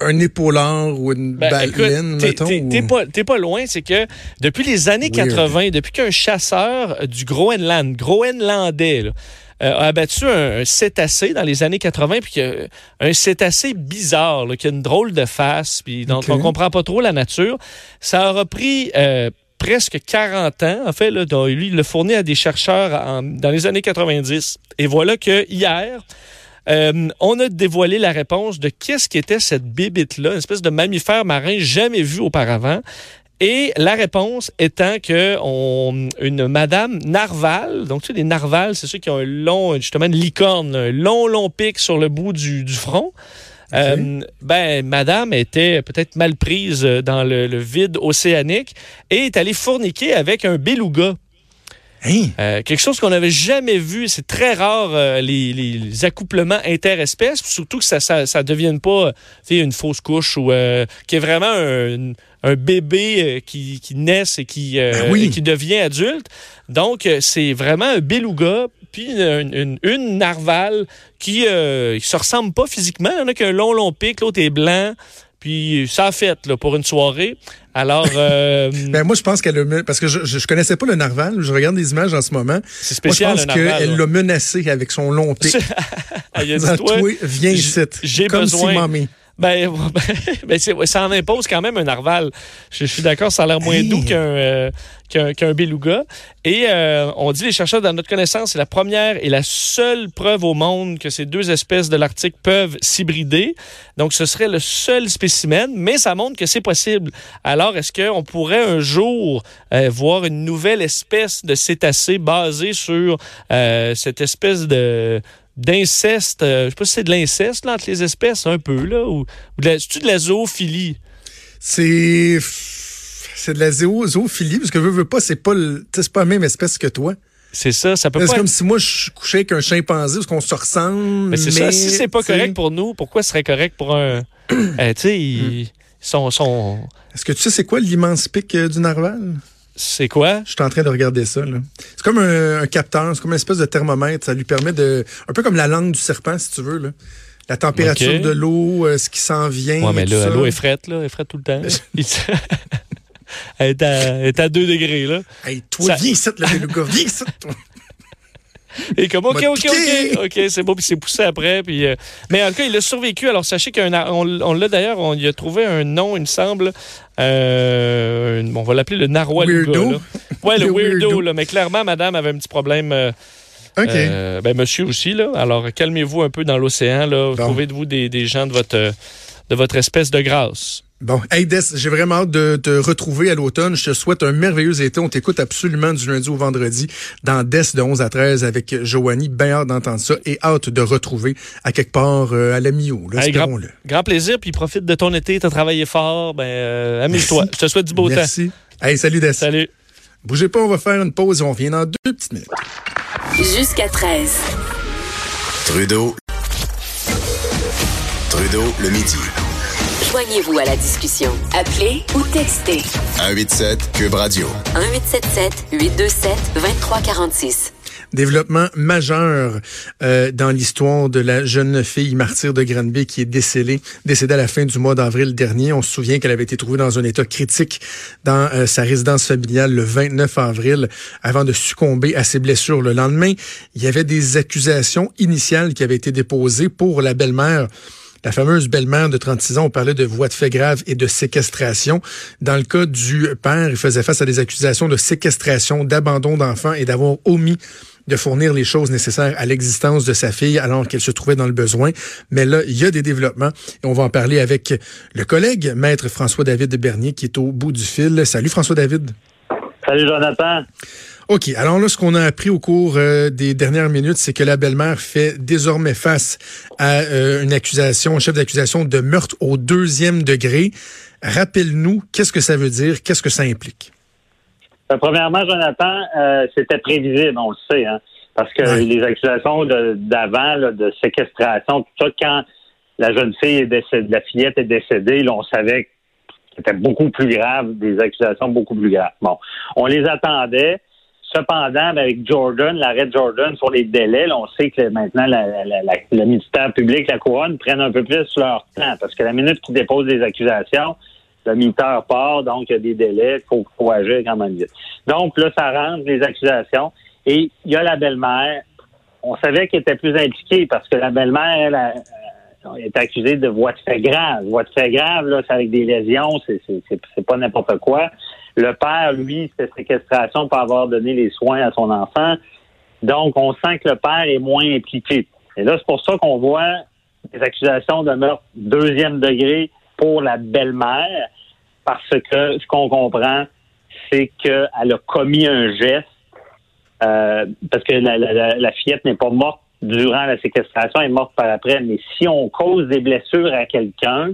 Speaker 2: un épaulard ou une
Speaker 6: Ben,
Speaker 2: baleine,
Speaker 6: t'es-
Speaker 2: ou-
Speaker 6: pas, loin, c'est que depuis les années
Speaker 2: Weird.
Speaker 6: 80, depuis qu'un chasseur du Groenland, Groenlandais, là, a abattu un, un cétacé dans les années 80, puis un cétacé bizarre, là, qui a une drôle de face, puis dont on comprend pas trop la nature, ça aura pris euh, presque 40 ans, en fait, là, dont lui, il l'a fourni à des chercheurs en- dans les années 90. Et voilà que hier, euh, on a dévoilé la réponse de qu'est-ce qu'était cette bibite-là, une espèce de mammifère marin jamais vu auparavant. Et la réponse étant que on, une madame narval, donc tu sais, les narvals, c'est ceux qui ont un long, justement, une licorne, un long, long pic sur le bout du, du front. Euh, ben, madame était peut-être mal prise dans le, le vide océanique et est allée fourniquer avec un beluga.
Speaker 2: Hein?
Speaker 6: Euh, quelque chose qu'on n'avait jamais vu. C'est très rare, euh, les, les accouplements interespèces, surtout que ça ça, ça devienne pas euh, une fausse couche ou euh, qu'il y ait vraiment un, un bébé qui, qui naisse et qui,
Speaker 2: Ben oui.
Speaker 6: et qui devient adulte. Donc, c'est vraiment un beluga, puis une, une, une narval qui ne se ressemble pas physiquement. Il y en a qui a un long, long pic, l'autre est blanc. Puis ça a fait là, pour une soirée. Alors, euh,
Speaker 2: Ben, moi, je pense qu'elle a... Parce que je, je, connaissais pas le narval. Je regarde des images en ce moment.
Speaker 6: c'est
Speaker 2: Moi, je
Speaker 6: spécial.
Speaker 2: pense qu'elle l'a menacé avec son long pic.
Speaker 6: Elle a dit, toi,
Speaker 2: viens ici.
Speaker 6: j'ai besoin-
Speaker 2: si mamie.
Speaker 6: Ben, ben ça en impose quand même un narval. Je, je suis d'accord, ça a l'air moins
Speaker 2: Hey.
Speaker 6: doux qu'un euh, qu'un qu'un beluga. Et euh, on dit, les chercheurs, dans notre connaissance, c'est la première et la seule preuve au monde que ces deux espèces de l'Arctique peuvent s'hybrider. Donc, ce serait le seul spécimen, mais ça montre que c'est possible. Alors, est-ce qu'on pourrait un jour euh, voir une nouvelle espèce de cétacé basée sur euh, cette espèce de d'inceste, euh, je sais pas si c'est de l'inceste là, entre les espèces un peu là ou, ou de la, c'est-tu de la zoophilie?
Speaker 2: C'est... C'est de la zéo- zoophilie, parce que veux, veux pas, c'est pas, le- c'est pas la même espèce que toi.
Speaker 6: C'est ça, ça peut
Speaker 2: C'est
Speaker 6: pas.
Speaker 2: comme si moi, je couchais avec un chimpanzé, parce qu'on se ressemble.
Speaker 6: mais c'est ça. Si c'est pas correct pour nous, pourquoi ce serait correct pour un Euh, Tu sais, ils sont, sont
Speaker 2: Est-ce que tu sais c'est quoi l'immense pic euh, du narval?
Speaker 6: C'est quoi?
Speaker 2: Je suis en train de regarder ça. là. C'est comme un, un capteur, c'est comme une espèce de thermomètre. Ça lui permet de... Un peu comme la langue du serpent, si tu veux. Là. La température de l'eau, euh, ce qui s'en vient.
Speaker 6: Ouais, mais là, l'eau est frette là, elle est frette tout le temps. elle, est à, elle est à 2 degrés là.
Speaker 2: Hey, toi,
Speaker 6: Ça-
Speaker 2: viens ici, le beluga, viens ici. toi.
Speaker 6: Et comme, OK, OK. OK, OK, c'est beau, puis c'est poussé après. Puis, euh, mais en tout cas, il a survécu. Alors, sachez qu'on on, on l'a d'ailleurs, on y a trouvé un nom, il me semble. Euh, on va l'appeler le narwal.
Speaker 2: Weirdo.
Speaker 6: Là. Ouais, le,
Speaker 2: Le
Speaker 6: weirdo,
Speaker 2: weirdo.
Speaker 6: là. Mais clairement, madame avait un petit problème. euh,
Speaker 2: OK.
Speaker 6: euh, ben, monsieur aussi, là. Alors, calmez-vous un peu dans l'océan, là.
Speaker 2: Bon.
Speaker 6: Trouvez-vous des, des gens de votre, de votre espèce de grâce?
Speaker 2: Bon, hey Des, j'ai vraiment hâte de te retrouver à l'automne. Je te souhaite un merveilleux été. On t'écoute absolument du lundi au vendredi dans Des de 11 à 13 avec Joanie. Bien hâte d'entendre ça et hâte de retrouver à quelque part euh, à la Mio. Là,
Speaker 6: Hey, grand,
Speaker 2: espérons-le.
Speaker 6: grand plaisir, puis profite de ton été, t'as travaillé fort, ben, euh, amuse-toi.
Speaker 2: Merci.
Speaker 6: Je te souhaite du beau temps.
Speaker 2: Merci. Hey, salut Des.
Speaker 6: Salut.
Speaker 2: Bougez pas, on va faire une pause et on revient dans deux petites minutes.
Speaker 5: Jusqu'à 13.
Speaker 1: Trudeau. Trudeau, le midi.
Speaker 5: Joignez-vous à la discussion. Appelez ou textez
Speaker 1: 187 Cube Radio.
Speaker 5: 1877 827 2346.
Speaker 2: Développement majeur euh, dans l'histoire de la jeune fille martyre de Granby qui est décédée, décédée à la fin du mois d'avril dernier. On se souvient qu'elle avait été trouvée dans un état critique dans euh, sa résidence familiale le 29 avril avant de succomber à ses blessures. Le lendemain, il y avait des accusations initiales qui avaient été déposées pour la belle-mère la fameuse belle-mère de 36 ans, on parlait de voies de fait grave et de séquestration. Dans le cas du père, il faisait face à des accusations de séquestration, d'abandon d'enfants et d'avoir omis de fournir les choses nécessaires à l'existence de sa fille alors qu'elle se trouvait dans le besoin. Mais là, il y a des développements et on va en parler avec le collègue, maître François-David Bernier, qui est au bout du fil. Salut François-David.
Speaker 7: Salut Jonathan.
Speaker 2: OK. Alors là, ce qu'on a appris au cours euh, des dernières minutes, c'est que la belle-mère fait désormais face à euh, une accusation, un chef d'accusation de meurtre au deuxième degré. Rappelle-nous, qu'est-ce que ça veut dire? Qu'est-ce que ça implique?
Speaker 7: Euh, premièrement, Jonathan, euh, c'était prévisible, on le sait, hein, parce que
Speaker 2: Ouais.
Speaker 7: les accusations d'avant, de séquestration, tout ça, quand la jeune fille est décédée, la fillette est décédée, là, on savait que c'était beaucoup plus grave, des accusations beaucoup plus graves. Bon, on les attendait. Cependant, avec Jordan, l'arrêt de Jordan sur les délais, on sait que maintenant le ministère public, la couronne, prennent un peu plus leur temps, parce que la minute qu'ils déposent des accusations, le minuteur part, donc il y a des délais, il faut, agir quand même vite. Donc là, ça rentre les accusations. Et il y a la belle-mère. On savait qu'elle était plus impliquée parce que la belle-mère, elle, est accusée de voies de fait grave. Voies de fait grave, là, c'est avec des lésions, c'est pas n'importe quoi. Le père, lui, c'était séquestration pour avoir donné les soins à son enfant. Donc, on sent que le père est moins impliqué. Et là, c'est pour ça qu'on voit des accusations de meurtre deuxième degré pour la belle-mère, parce que ce qu'on comprend, c'est qu'elle a commis un geste, euh, parce que la, la- la- fillette n'est pas morte durant la séquestration est morte par après. Mais si on cause des blessures à quelqu'un,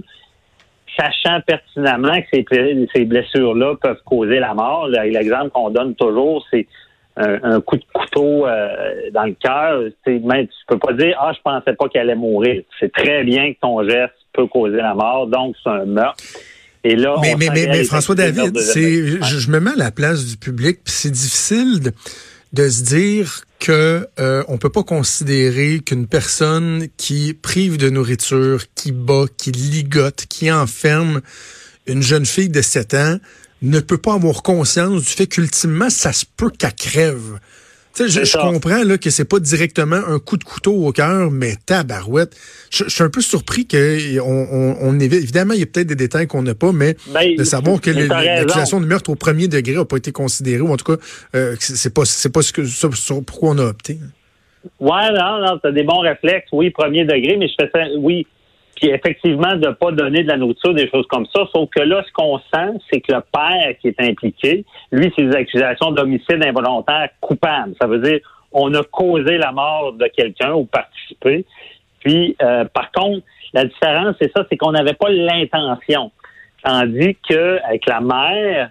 Speaker 7: sachant pertinemment que ces, ces blessures-là peuvent causer la mort, l'exemple qu'on donne toujours, c'est un, coup de couteau euh, dans le cœur. Tu peux pas dire Ah, je pensais pas qu'elle allait mourir. C'est très bien que ton geste peut causer la mort, donc c'est un meurtre.
Speaker 2: Et là, mais, mais, mais, François David, c'est, je, me mets à la place du public, puis c'est difficile de, de, se dire que euh, on peut pas considérer qu'une personne qui prive de nourriture, qui bat, qui ligote, qui enferme une jeune fille de 7 ans ne peut pas avoir conscience du fait qu'ultimement, ça se peut qu'elle crève. Je, comprends là, que c'est pas directement un coup de couteau au cœur, mais tabarouette. Je, je suis un peu surpris que on, on, évidemment, il y a peut-être des détails qu'on n'a pas, mais ben, de savoir que l'accusation de meurtre au premier degré n'a pas été considérée, ou en tout cas, euh, c'est pas c'est pas ce que ça, pourquoi on a opté.
Speaker 7: Ouais, non, non, t'as des bons réflexes, oui, premier degré, mais je fais ça, oui, puis effectivement de ne pas donner de la nourriture, des choses comme ça. Sauf que là, ce qu'on sent, c'est que le père qui est impliqué, lui, c'est des accusations d'homicide involontaire coupable. Ça veut dire on a causé la mort de quelqu'un ou participé. Puis, euh, par contre, la différence, c'est ça, c'est qu'on n'avait pas l'intention. Tandis qu'avec la mère,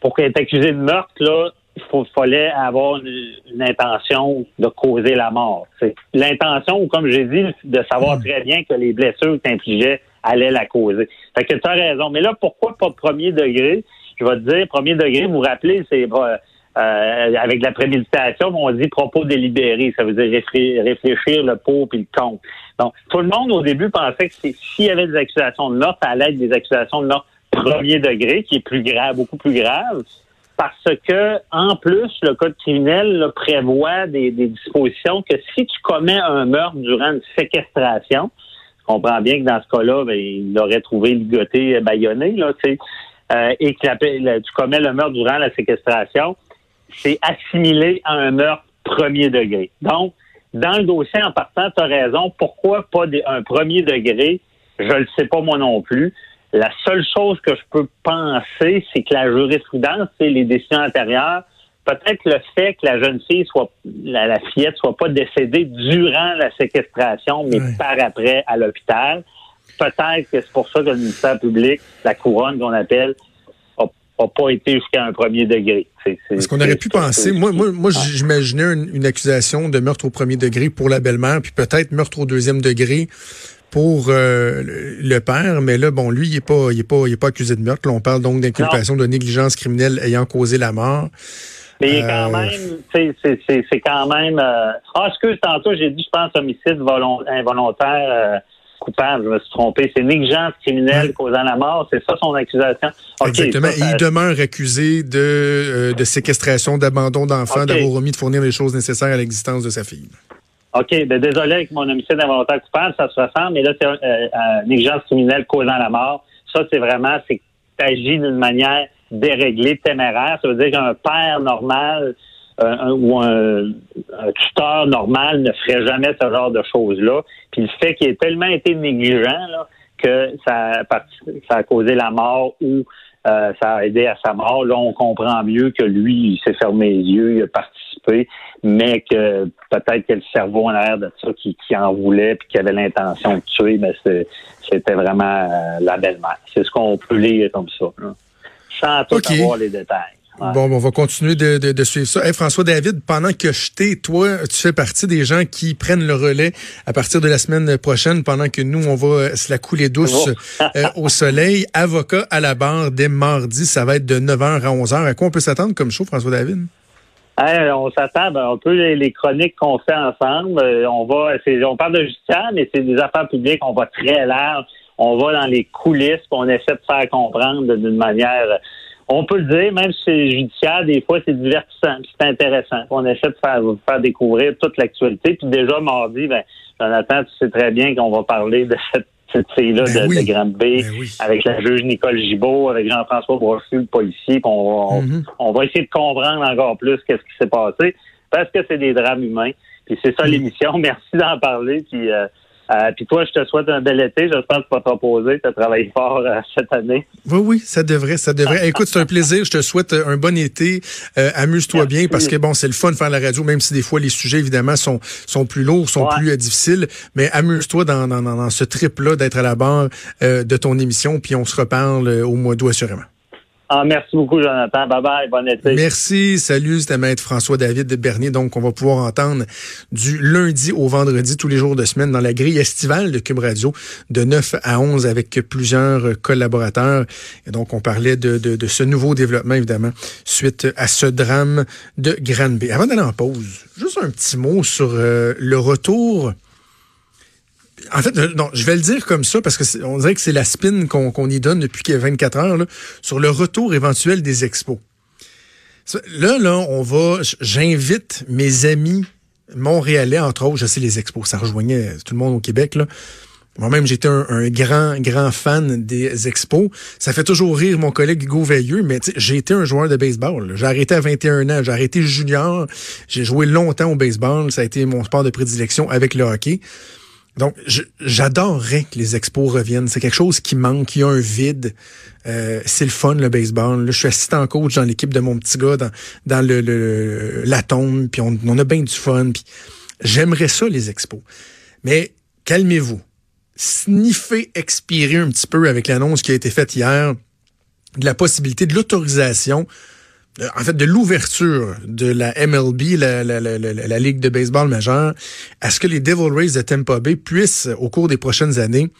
Speaker 7: pour qu'elle est accusée de meurtre, là, il fallait avoir une, intention de causer la mort. L'intention, comme j'ai dit, de savoir hmm. très bien que les blessures qu'infligeait allaient la causer. Fait que tu as raison. Mais là, pourquoi pas premier degré? Je vais te dire, premier degré, vous vous rappelez, c'est euh, avec la préméditation, on dit propos délibérés. Ça veut dire réfléchir le pour puis le contre. Donc, tout le monde, au début, pensait que s'il y avait des accusations de meurtre, ça allait être des accusations de meurtre premier degré, qui est plus grave, beaucoup plus grave parce que, en plus, le code criminel prévoit des, dispositions que si tu commets un meurtre durant une séquestration, je comprends bien que dans ce cas-là, ben, il aurait trouvé ligoté, baïonné, là, euh, et que tu commets le meurtre durant la séquestration, c'est assimilé à un meurtre premier degré. Donc, dans le dossier en partant, tu as raison. Pourquoi pas un premier degré? Je ne le sais pas moi non plus. La seule chose que je peux penser, c'est que la jurisprudence, c'est les décisions antérieures. Peut-être le fait que la jeune fille soit, la, fillette soit pas décédée durant la séquestration, mais par après à l'hôpital. Peut-être que c'est pour ça que le ministère public, la couronne qu'on appelle, n'a pas été jusqu'à un premier degré.
Speaker 2: Est-ce qu'on aurait pu penser, moi, moi, moi j'imaginais une, accusation de meurtre au premier degré pour la belle-mère, puis peut-être meurtre au deuxième degré pour euh, le père, mais là, bon, lui, il n'est pas, il est pas, il est pas accusé de meurtre. Là, on parle donc d'inculpation de négligence criminelle ayant causé la mort.
Speaker 7: Mais il est quand euh, même, c'est quand même. Euh... Ah, excuse, tantôt, j'ai dit, je pense, homicide involontaire euh, coupable. Je me suis trompé. C'est négligence criminelle causant la mort. C'est ça son accusation.
Speaker 2: Exactement. Et il demeure accusé de, de séquestration, d'abandon d'enfants, d'avoir omis de fournir les choses nécessaires à l'existence de sa fille.
Speaker 7: OK, ben désolé avec mon homicide involontaire coupable, ça se ressemble, mais là, c'est euh, euh, négligence criminelle causant la mort. Ça, c'est vraiment, c'est agis d'une manière déréglée, téméraire. Ça veut dire qu'un père normal euh, ou un, tuteur normal ne ferait jamais ce genre de choses-là. Puis le fait qu'il ait tellement été négligent que ça, ça a causé la mort ou euh, ça a aidé à sa mort. Là, on comprend mieux que lui, il s'est fermé les yeux, il a participé, mais que peut-être que le cerveau en arrière de ça qui, en voulait puis qui avait l'intention de tuer, mais c'était vraiment euh, la belle-mère. C'est ce qu'on peut lire comme ça, sans tout avoir les détails.
Speaker 2: Bon, on va continuer de, de, suivre ça. François David, pendant que je t'ai, toi, tu fais partie des gens qui prennent le relais à partir de la semaine prochaine, pendant que nous, on va euh, se la couler douce euh, au soleil. Avocat à la barre dès mardi, ça va être de 9h à 11h. À quoi on peut s'attendre comme show, François David?
Speaker 7: on s'attend ben, un peu les, chroniques qu'on fait ensemble. Euh, on va, on parle de justice, mais c'est des affaires publiques. On va très large. On va dans les coulisses, on essaie de faire comprendre d'une manière on peut le dire, même si c'est judiciaire, des fois, c'est divertissant, c'est intéressant. On essaie de faire, faire découvrir toute l'actualité. Puis déjà, mardi, ben, Jonathan, tu sais très bien qu'on va parler de cette cette fille-là ben de, de Grande B, ben avec la juge Nicole Gibault, avec Jean-François Brochu, le policier. On, mm-hmm. on, va essayer de comprendre encore plus qu'est-ce qui s'est passé, parce que c'est des drames humains. Puis c'est ça mm. l'émission. Merci d'en parler. Puis euh, Euh, puis toi, je te souhaite un bel été. J'espère que tu vas te reposer. Tu as travaillé fort euh, cette année.
Speaker 2: Oui, oui, ça devrait, ça devrait. Écoute, c'est un plaisir. Je te souhaite un bon été. Euh, amuse-toi bien parce que bon, c'est le fun de faire la radio, même si des fois les sujets évidemment sont sont plus lourds, sont plus difficiles. Mais amuse-toi dans, dans, dans ce trip-là d'être à la barre de ton émission. Puis on se reparle au mois d'août assurément.
Speaker 7: Ah, merci beaucoup, Jonathan. Bye bye. Bon été.
Speaker 2: Merci. Salut, c'était Maître François-David Bernier. Donc, on va pouvoir entendre du lundi au vendredi, tous les jours de semaine, dans la grille estivale de Cube Radio, de 9 à 11, avec plusieurs collaborateurs. Et donc, on parlait de, de, de ce nouveau développement, évidemment, suite à ce drame de Granby. Avant d'aller en pause, juste un petit mot sur euh, le retour en fait, non, je vais le dire comme ça parce que on dirait que c'est la spin qu'on y donne depuis 24 heures là, sur le retour éventuel des expos. Là, là, on va. J'invite mes amis montréalais, entre autres, je sais les expos, ça rejoignait tout le monde au Québec. Moi-même, j'étais un, grand, grand fan des expos. Ça fait toujours rire mon collègue Hugo Veilleux, mais j'ai été un joueur de baseball. J'ai arrêté à 21 ans, j'ai arrêté junior. J'ai joué longtemps au baseball. Ça a été mon sport de prédilection avec le hockey. Donc, j'adorerais que les expos reviennent. C'est quelque chose qui manque, il y a un vide. Euh, c'est le fun, le baseball. Là, je suis assistant coach dans l'équipe de mon petit gars, dans, dans le l'atome, puis on, on, a bien du fun. J'aimerais ça, les expos. Mais calmez-vous. Sniffez, expirez un petit peu avec l'annonce qui a été faite hier de la possibilité de l'autorisation en fait, de l'ouverture de la MLB, la, la, la, la, Ligue de baseball majeure, à ce que les Devil Rays de Tampa Bay puissent, au cours des prochaines années,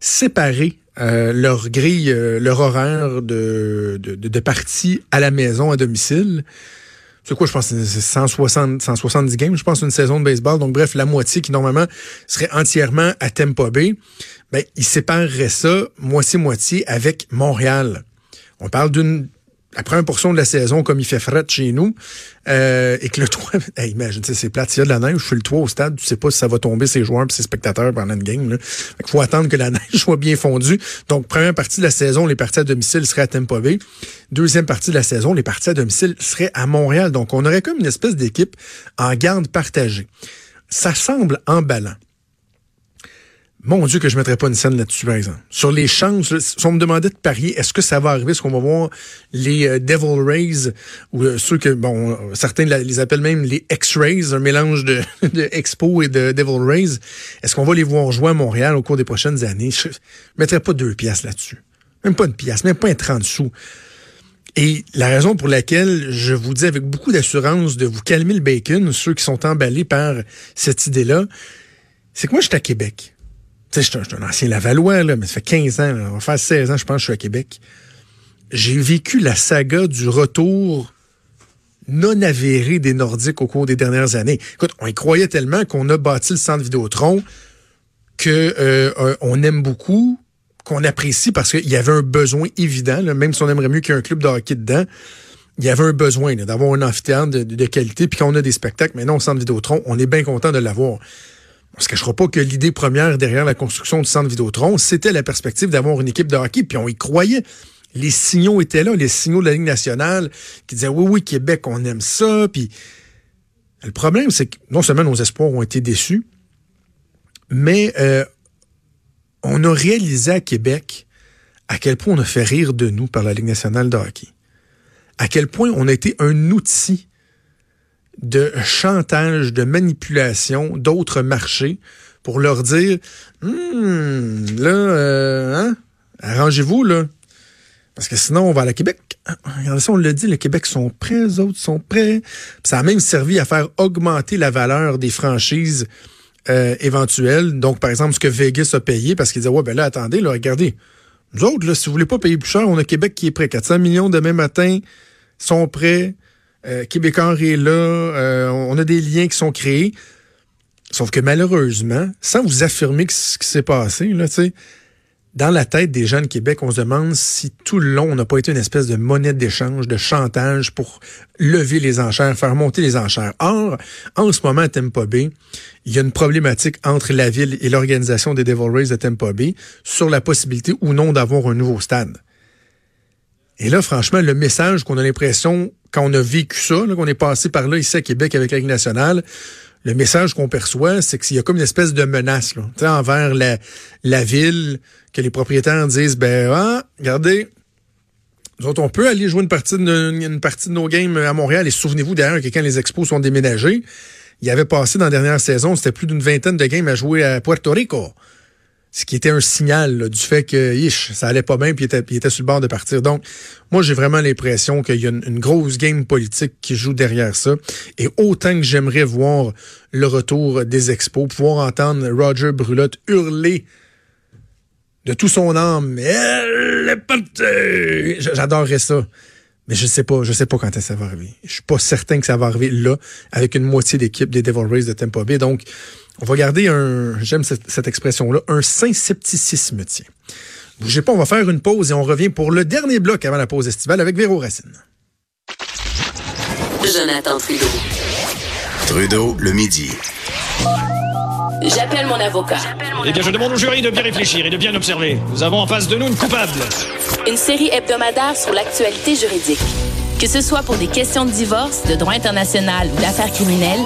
Speaker 2: séparer euh, leur grille, euh, leur horaire de, de, de, partie à la maison, à domicile. C'est quoi, je pense, c'est 160, 170 games, je pense, une saison de baseball. Donc, bref, la moitié qui, normalement, serait entièrement à Tampa Bay. Ben, ils sépareraient ça moitié-moitié avec Montréal. On parle d'une la première portion de la saison, comme il fait fret chez nous, euh, et que le toit, hey, imagine, c'est plate, il y a de la neige, je fais le toit au stade, tu sais pas si ça va tomber ses joueurs et ses spectateurs pendant une game. Il faut attendre que la neige soit bien fondue. Donc, première partie de la saison, les parties à domicile seraient à Tampa Bay. Deuxième partie de la saison, les parties à domicile seraient à Montréal. Donc, on aurait comme une espèce d'équipe en garde partagée. Ça semble emballant. Mon Dieu que je ne mettrais pas une scène là-dessus, par exemple. Sur les chances, si on me demandait de parier, est-ce que ça va arriver? Est-ce qu'on va voir les euh, Devil Rays ou euh, ceux que, bon, certains les appellent même les X-Rays, un mélange de, de, Expo et de Devil Rays. Est-ce qu'on va les voir jouer à Montréal au cours des prochaines années? Je ne mettrais pas deux piastres là-dessus. Même pas une pièce, même pas un 30 sous. Et la raison pour laquelle je vous dis avec beaucoup d'assurance de vous calmer le bacon, ceux qui sont emballés par cette idée-là, c'est que moi, je suis à Québec. Tu sais, je suis un ancien Lavallois, là, mais ça fait 15 ans, on va faire 16 ans, je pense, je suis à Québec. J'ai vécu la saga du retour non avéré des Nordiques au cours des dernières années. Écoute, on y croyait tellement qu'on a bâti le centre Vidéotron que euh, on aime beaucoup, qu'on apprécie parce qu'il y avait un besoin évident, même si on aimerait mieux qu'il y ait un club de hockey dedans, il y avait un besoin d'avoir un amphithéâtre de, qualité, puis qu'on a des spectacles. Maintenant, au centre Vidéotron, on est bien content de l'avoir. On se cachera pas que l'idée première derrière la construction du centre Vidéotron, c'était la perspective d'avoir une équipe de hockey, puis on y croyait. Les signaux étaient là, les signaux de la Ligue nationale qui disaient oui, oui, Québec, on aime ça. Puis le problème, c'est que non seulement nos espoirs ont été déçus, mais euh, on a réalisé à Québec à quel point on a fait rire de nous par la Ligue nationale de hockey. À quel point on a été un outil de chantage, de manipulation d'autres marchés pour leur dire hum, là, euh, hein, arrangez-vous, là. Parce que sinon, on va à la Québec. Regardez ça, on l'a dit, le Québec sont prêts, les autres sont prêts. ça a même servi à faire augmenter la valeur des franchises euh, éventuelles. Donc, par exemple, ce que Vegas a payé, parce qu'ils disaient, ouais, ben là, attendez, là, regardez. Nous autres, là, si vous voulez pas payer plus cher, on a Québec qui est prêt. 400 millions demain matin sont prêts. Euh, Québécois est là, euh, on a des liens qui sont créés. Sauf que malheureusement, sans vous affirmer que ce qui s'est passé, là, dans la tête des jeunes Québec, on se demande si tout le long, on n'a pas été une espèce de monnaie d'échange, de chantage pour lever les enchères, faire monter les enchères. Or, en ce moment à Tampa Bay, il y a une problématique entre la ville et l'organisation des Devil Rays de Tampa Bay sur la possibilité ou non d'avoir un nouveau stade. Et là, franchement, le message qu'on a l'impression, quand on a vécu ça, qu'on est passé par là ici à Québec avec la Ligue nationale, le message qu'on perçoit, c'est qu'il y a comme une espèce de menace là, envers la, la ville, que les propriétaires disent, ben, ah, regardez, nous on peut aller jouer une partie de, partie de nos games à Montréal. Et souvenez-vous d'ailleurs que quand les expos sont déménagés, il y avait passé dans la dernière saison, c'était plus d'une vingtaine de games à jouer à Puerto Rico. Ce qui était un signal du fait que ish, ça allait pas bien puis il était, sur le bord de partir. Donc, moi, j'ai vraiment l'impression qu'il y a une, grosse game politique qui joue derrière ça. Et autant que j'aimerais voir le retour des expos, pouvoir entendre Roger Brulotte hurler de tout son âme. Elle est partie! J'adorerais ça. Mais je sais pas, je sais pas quand ça va arriver. Je suis pas certain que ça va arriver là, avec une moitié d'équipe des Devil Rays de Tampa Bay. Donc, on va garder un, j'aime cette, cette expression-là, un saint scepticisme, tiens. Bougez pas, on va faire une pause et on revient pour le dernier bloc avant la pause estivale avec Véro Racine.
Speaker 5: Jonathan Trudeau.
Speaker 1: Trudeau, le midi.
Speaker 5: J'appelle mon avocat.
Speaker 8: Eh bien, je demande au jury de bien réfléchir et de bien observer. Nous avons en face de nous une coupable.
Speaker 5: Une série hebdomadaire sur l'actualité juridique. Que ce soit pour des questions de divorce, de droit international ou d'affaires criminelles,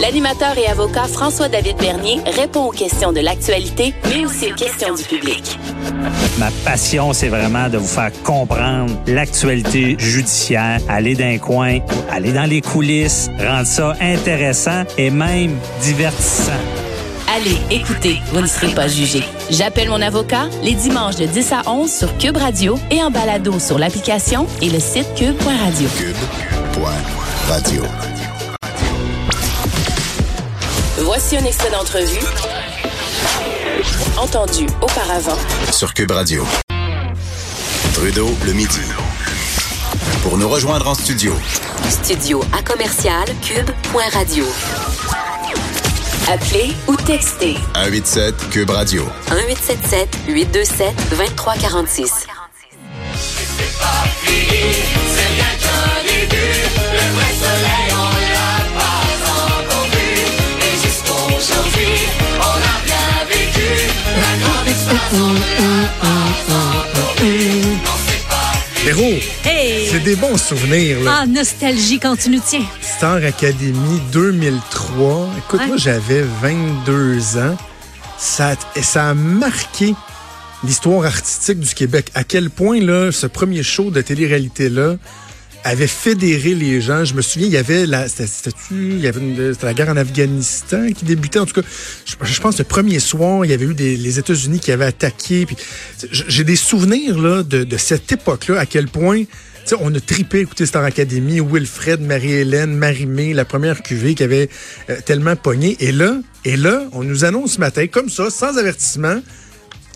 Speaker 5: l'animateur et avocat François-David Bernier répond aux questions de l'actualité, mais aussi aux questions du public.
Speaker 9: Ma passion, c'est vraiment de vous faire comprendre l'actualité judiciaire, aller d'un coin, aller dans les coulisses, rendre ça intéressant et même divertissant.
Speaker 5: Allez, écoutez, vous ne serez pas jugé. J'appelle mon avocat les dimanches de 10 à 11 sur Cube Radio et en balado sur l'application et le site cube.radio.
Speaker 1: Cube.radio.
Speaker 5: Voici un extrait d'entrevue entendu auparavant
Speaker 1: sur Cube Radio. Trudeau, le midi. Pour nous rejoindre en studio.
Speaker 5: Studio à commercial cube.radio. Appelez ou textez
Speaker 1: 187 Cube Radio.
Speaker 5: 1877 827 2346.
Speaker 2: Véro,
Speaker 10: Hey!
Speaker 2: c'est des bons souvenirs, là.
Speaker 10: Ah, nostalgie quand tu nous tiens.
Speaker 2: Star Academy 2003. Écoute,
Speaker 10: Ouais.
Speaker 2: moi, j'avais 22 ans. Ça, ça a marqué l'histoire artistique du Québec. À quel point, là, ce premier show de télé-réalité-là avait fédéré les gens. Je me souviens, il y avait la, c'était-tu- il y avait la guerre en Afghanistan qui débutait. En tout cas, je, pense le premier soir, il y avait eu les États-Unis qui avaient attaqué. J'ai des souvenirs de, cette époque-là. À quel point on a tripé écouter Star Academy, Wilfred, Marie-Hélène, Marie-Mé, la première cuvée qui avait euh, tellement pogné. Et là, et là, on nous annonce ce matin, comme ça, sans avertissement,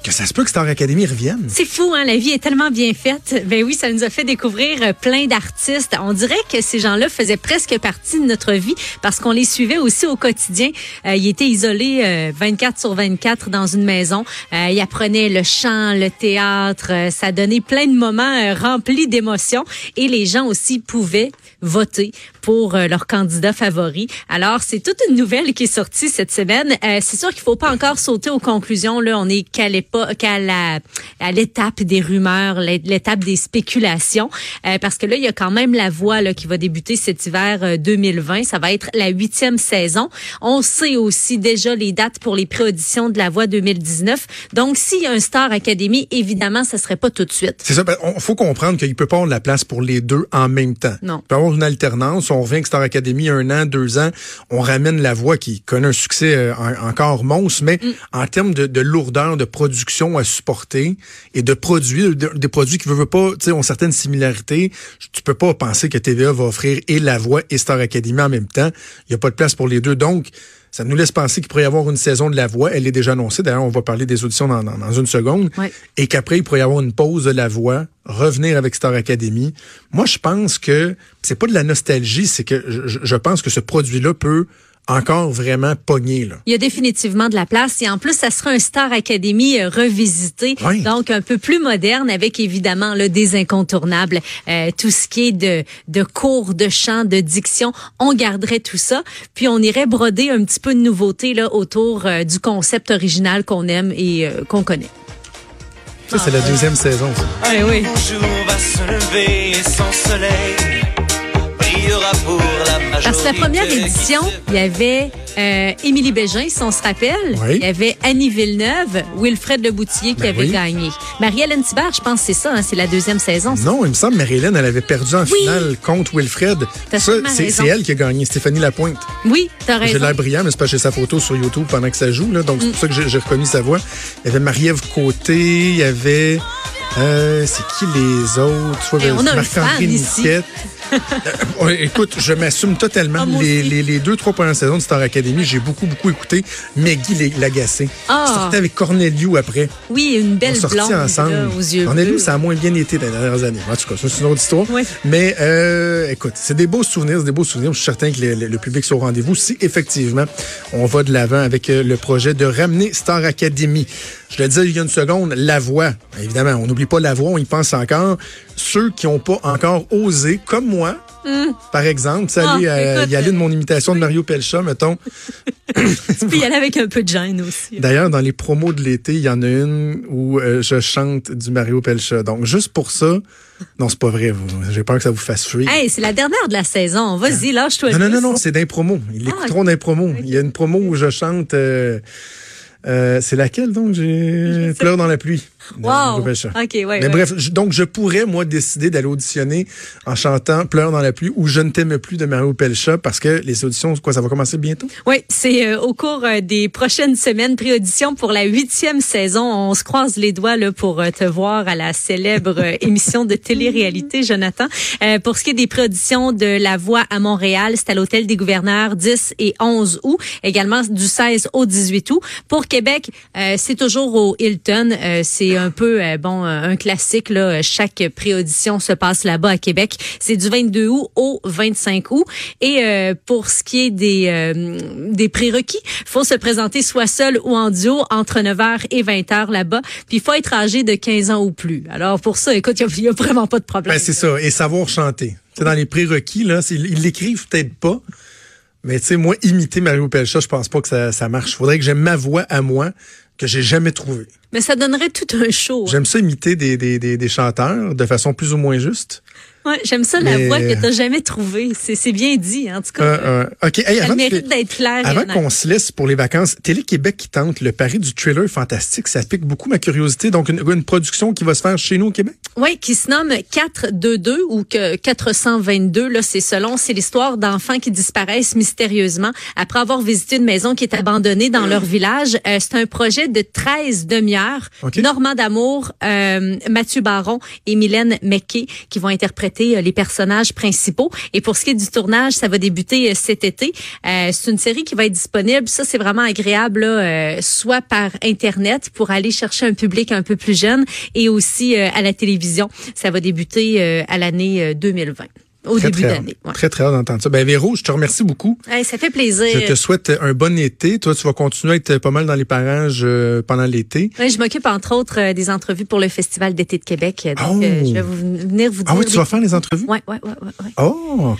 Speaker 2: que ça se peut que Star Academy revienne.
Speaker 10: C'est fou, hein? La vie est tellement bien faite. Ben oui, ça nous a fait découvrir euh, plein d'artistes. On dirait que ces gens-là faisaient presque partie de notre vie parce qu'on les suivait aussi au quotidien. Euh, ils étaient isolés euh, 24 sur 24 dans une maison. Euh, ils apprenaient le chant, le théâtre. Euh, ça donnait plein de moments euh, remplis d'émotions. Et les gens aussi pouvaient voter pour euh, leur candidat favori. Alors, c'est toute une nouvelle qui est sortie cette semaine. Euh, c'est sûr qu'il faut pas encore sauter aux conclusions. Là, on est qu'à l'époque, qu'à la, à l'étape des rumeurs, l'é- l'étape des spéculations, Euh, parce que là, il y a quand même la voix là, qui va débuter cet hiver euh, 2020. Ça va être la huitième saison. On sait aussi déjà les dates pour les pré-auditions de la voix 2019. Donc, s'il y a un Star Academy, évidemment, ça serait pas tout de suite.
Speaker 2: C'est ça. Il faut comprendre qu'il peut pas avoir de la place pour les deux en même temps.
Speaker 10: Non.
Speaker 2: Il peut y une alternance. On revient avec Star Academy un an, deux ans. On ramène la voix qui connaît un succès euh, en- encore monstre, mais en termes de, de lourdeur, de production à supporter et de produits, de- des produits qui veulent pas, tu sais, ont certaines similarités. Tu peux pas penser que TVA va offrir et la voix et Star Academy en même temps. Il y a pas de place pour les deux. Donc, ça nous laisse penser qu'il pourrait y avoir une saison de la voix. Elle est déjà annoncée. D'ailleurs, on va parler des auditions dans, dans- dans une seconde.
Speaker 10: Ouais.
Speaker 2: Et qu'après, il pourrait y avoir une pause de la voix, revenir avec Star Academy. Moi, je pense que c'est pas de la nostalgie, c'est que je, je pense que ce produit-là peut encore vraiment pogner. Là.
Speaker 10: Il y a définitivement de la place et en plus, ça sera un Star Academy euh, revisité,
Speaker 2: Oui.
Speaker 10: donc un peu plus moderne avec évidemment là, des incontournables, Euh, tout ce qui est de, de cours de chant, de diction, on garderait tout ça, puis on irait broder un petit peu de nouveauté là autour euh, du concept original qu'on aime et euh, qu'on connaît.
Speaker 2: Ça, c'est la deuxième saison. ça.
Speaker 10: Oui, oui.
Speaker 11: jour va se lever sans soleil. Brillera pour la majorité.
Speaker 10: Parce que la première édition, il y avait euh, Émilie Bégin, si on se rappelle.
Speaker 2: Oui.
Speaker 10: Il y avait Annie Villeneuve, Wilfred Leboutillier qui
Speaker 2: Ben
Speaker 10: avait
Speaker 2: oui.
Speaker 10: gagné. Marie-Hélène Thibert, je pense que c'est ça, hein, c'est la deuxième saison. ça.
Speaker 2: Non, il me semble que Marie-Hélène, elle avait perdu en
Speaker 10: Oui.
Speaker 2: finale contre Wilfred. Ça, c'est elle qui a gagné, Stéphanie Lapointe.
Speaker 10: Oui, t'as
Speaker 2: J'ai
Speaker 10: raison.
Speaker 2: l'air brillant, mais c'est pas chez sa photo sur YouTube pendant que ça joue. Là, donc, c'est pour ça que j'ai j'ai reconnu sa voix. Il y avait Marie-Ève Côté, il y avait... euh, c'est qui les autres? Tu vois,
Speaker 10: Eh, on a
Speaker 2: Marc-André
Speaker 10: fan ici.
Speaker 2: Niquette. Euh, ouais, écoute, je m'assume totalement.
Speaker 10: Ah,
Speaker 2: les,
Speaker 10: aussi.
Speaker 2: les, les deux, trois premières saisons de Star Academy, j'ai beaucoup, beaucoup écouté. Maggie Lagacé.
Speaker 10: Ah.
Speaker 2: Je sortais avec Corneliu après.
Speaker 10: Oui, une
Speaker 2: On
Speaker 10: belle
Speaker 2: sortit
Speaker 10: blonde
Speaker 2: ensemble.
Speaker 10: là, aux yeux
Speaker 2: Corneliu,
Speaker 10: bleus.
Speaker 2: ça a moins bien été dans les dernières années. En tout cas, c'est une autre histoire.
Speaker 10: Oui.
Speaker 2: Mais euh, écoute, c'est des beaux souvenirs, c'est des beaux souvenirs. Je suis certain que le, le- le public soit au rendez-vous si effectivement on va de l'avant avec euh, le projet de ramener Star Academy. Je le disais il y a une seconde, la voix. Évidemment, on n'oublie pas la voix, on y pense encore. Ceux qui n'ont pas encore osé, comme moi, par exemple,
Speaker 10: Ah,
Speaker 2: aller, euh, y aller de mon imitation de Mario Pelcha, mettons.
Speaker 10: Tu peux y aller avec un peu de gêne aussi.
Speaker 2: D'ailleurs, dans les promos de l'été, il y en a une où euh, je chante du Mario Pelcha. Donc, juste pour ça, non, c'est pas vrai. vous. J'ai peur que ça vous fasse fuir.
Speaker 10: Hey, c'est la dernière de la saison. Vas-y, lâche-toi.
Speaker 2: Non, non, non, non, c'est d'un promo. Ils
Speaker 10: Ah,
Speaker 2: l'écouteront d'un promo. Il y a une promo où je chante. euh, euh, c'est laquelle donc? J'ai pleure dans la pluie.
Speaker 10: Wow. OK, ouais.
Speaker 2: Mais
Speaker 10: ouais.
Speaker 2: bref, je- donc je pourrais moi décider d'aller auditionner en chantant Pleure dans la pluie ou Je ne t'aime plus de Mario Pelcha parce que les auditions, quoi, ça va commencer bientôt?
Speaker 10: Oui, c'est euh, au cours euh, des prochaines semaines, pré-audition pour la huitième saison. On se croise les doigts là, pour euh, te voir à la célèbre émission de télé-réalité, Jonathan. Euh, pour ce qui est des pré-auditions de La Voix à Montréal, c'est à l'Hôtel des gouverneurs 10 et 11 août, également du 16 au 18 août. Pour Québec, euh, c'est toujours au Hilton. Euh, c'est un peu euh, bon euh, un classique. Là. Chaque pré-audition se passe là-bas à Québec. C'est du 22 août au 25 août. Et euh, pour ce qui est des, euh, des prérequis, faut se présenter soit seul ou en duo entre 9h et 20h là-bas. Puis faut être âgé de 15 ans ou plus. Alors pour ça, écoute, il n'y a, vraiment pas de problème.
Speaker 2: Ben, c'est ça. Et savoir chanter. C'est dans les prérequis, là, ils l'écrivent peut-être pas. Mais tu sais, moi, imiter Mario Pelcha, je pense pas que ça, ça marche. Faudrait que j'aime ma voix à moi que j'ai jamais trouvée.
Speaker 10: Mais ça donnerait tout un show. hein.
Speaker 2: J'aime ça imiter des, des, des, des chanteurs de façon plus ou moins juste.
Speaker 10: Ouais, J'aime ça, la
Speaker 2: Mais-
Speaker 10: voix que t'as jamais trouvée. C'est bien dit, en tout cas.
Speaker 2: Euh, euh. Hey, avant
Speaker 10: mérite d'être claire. et
Speaker 2: Avant qu'on se laisse pour les vacances, Télé-Québec qui tente le pari du thriller fantastique, ça pique beaucoup ma curiosité. Donc, une, une production qui va se faire chez nous au Québec?
Speaker 10: Oui, qui se nomme 422 ou que 422, là, c'est selon, c'est l'histoire d'enfants qui disparaissent mystérieusement après avoir visité une maison qui est abandonnée dans leur village. Euh, c'est un projet de 13 demi-heures. Normand D'Amour, euh, Mathieu Baron et Mylène McKay qui vont interpréter euh, les personnages principaux. Et pour ce qui est du tournage, ça va débuter euh, cet été. Euh, c'est une série qui va être disponible. Ça, c'est vraiment agréable, soit par Internet pour aller chercher un public un peu plus jeune et aussi à la télévision. Ça va débuter à l'année euh, 2020, au
Speaker 2: Très,
Speaker 10: début
Speaker 2: très,
Speaker 10: d'année. Ouais.
Speaker 2: très, très hâte d'entendre ça. Ben, Véro, je te remercie beaucoup.
Speaker 10: Hey, ça fait plaisir.
Speaker 2: Je te souhaite un bon été. Toi, tu vas continuer à être pas mal dans les parages euh, pendant l'été.
Speaker 10: Je m'occupe entre autres euh, des entrevues pour le Festival d'été de Québec. Donc,
Speaker 2: Oh.
Speaker 10: euh, je vais vous, venir vous dire.
Speaker 2: Ah oui, tu
Speaker 10: des-
Speaker 2: vas faire les entrevues?
Speaker 10: Ouais, ouais, ouais, ouais, ouais.
Speaker 2: Oh,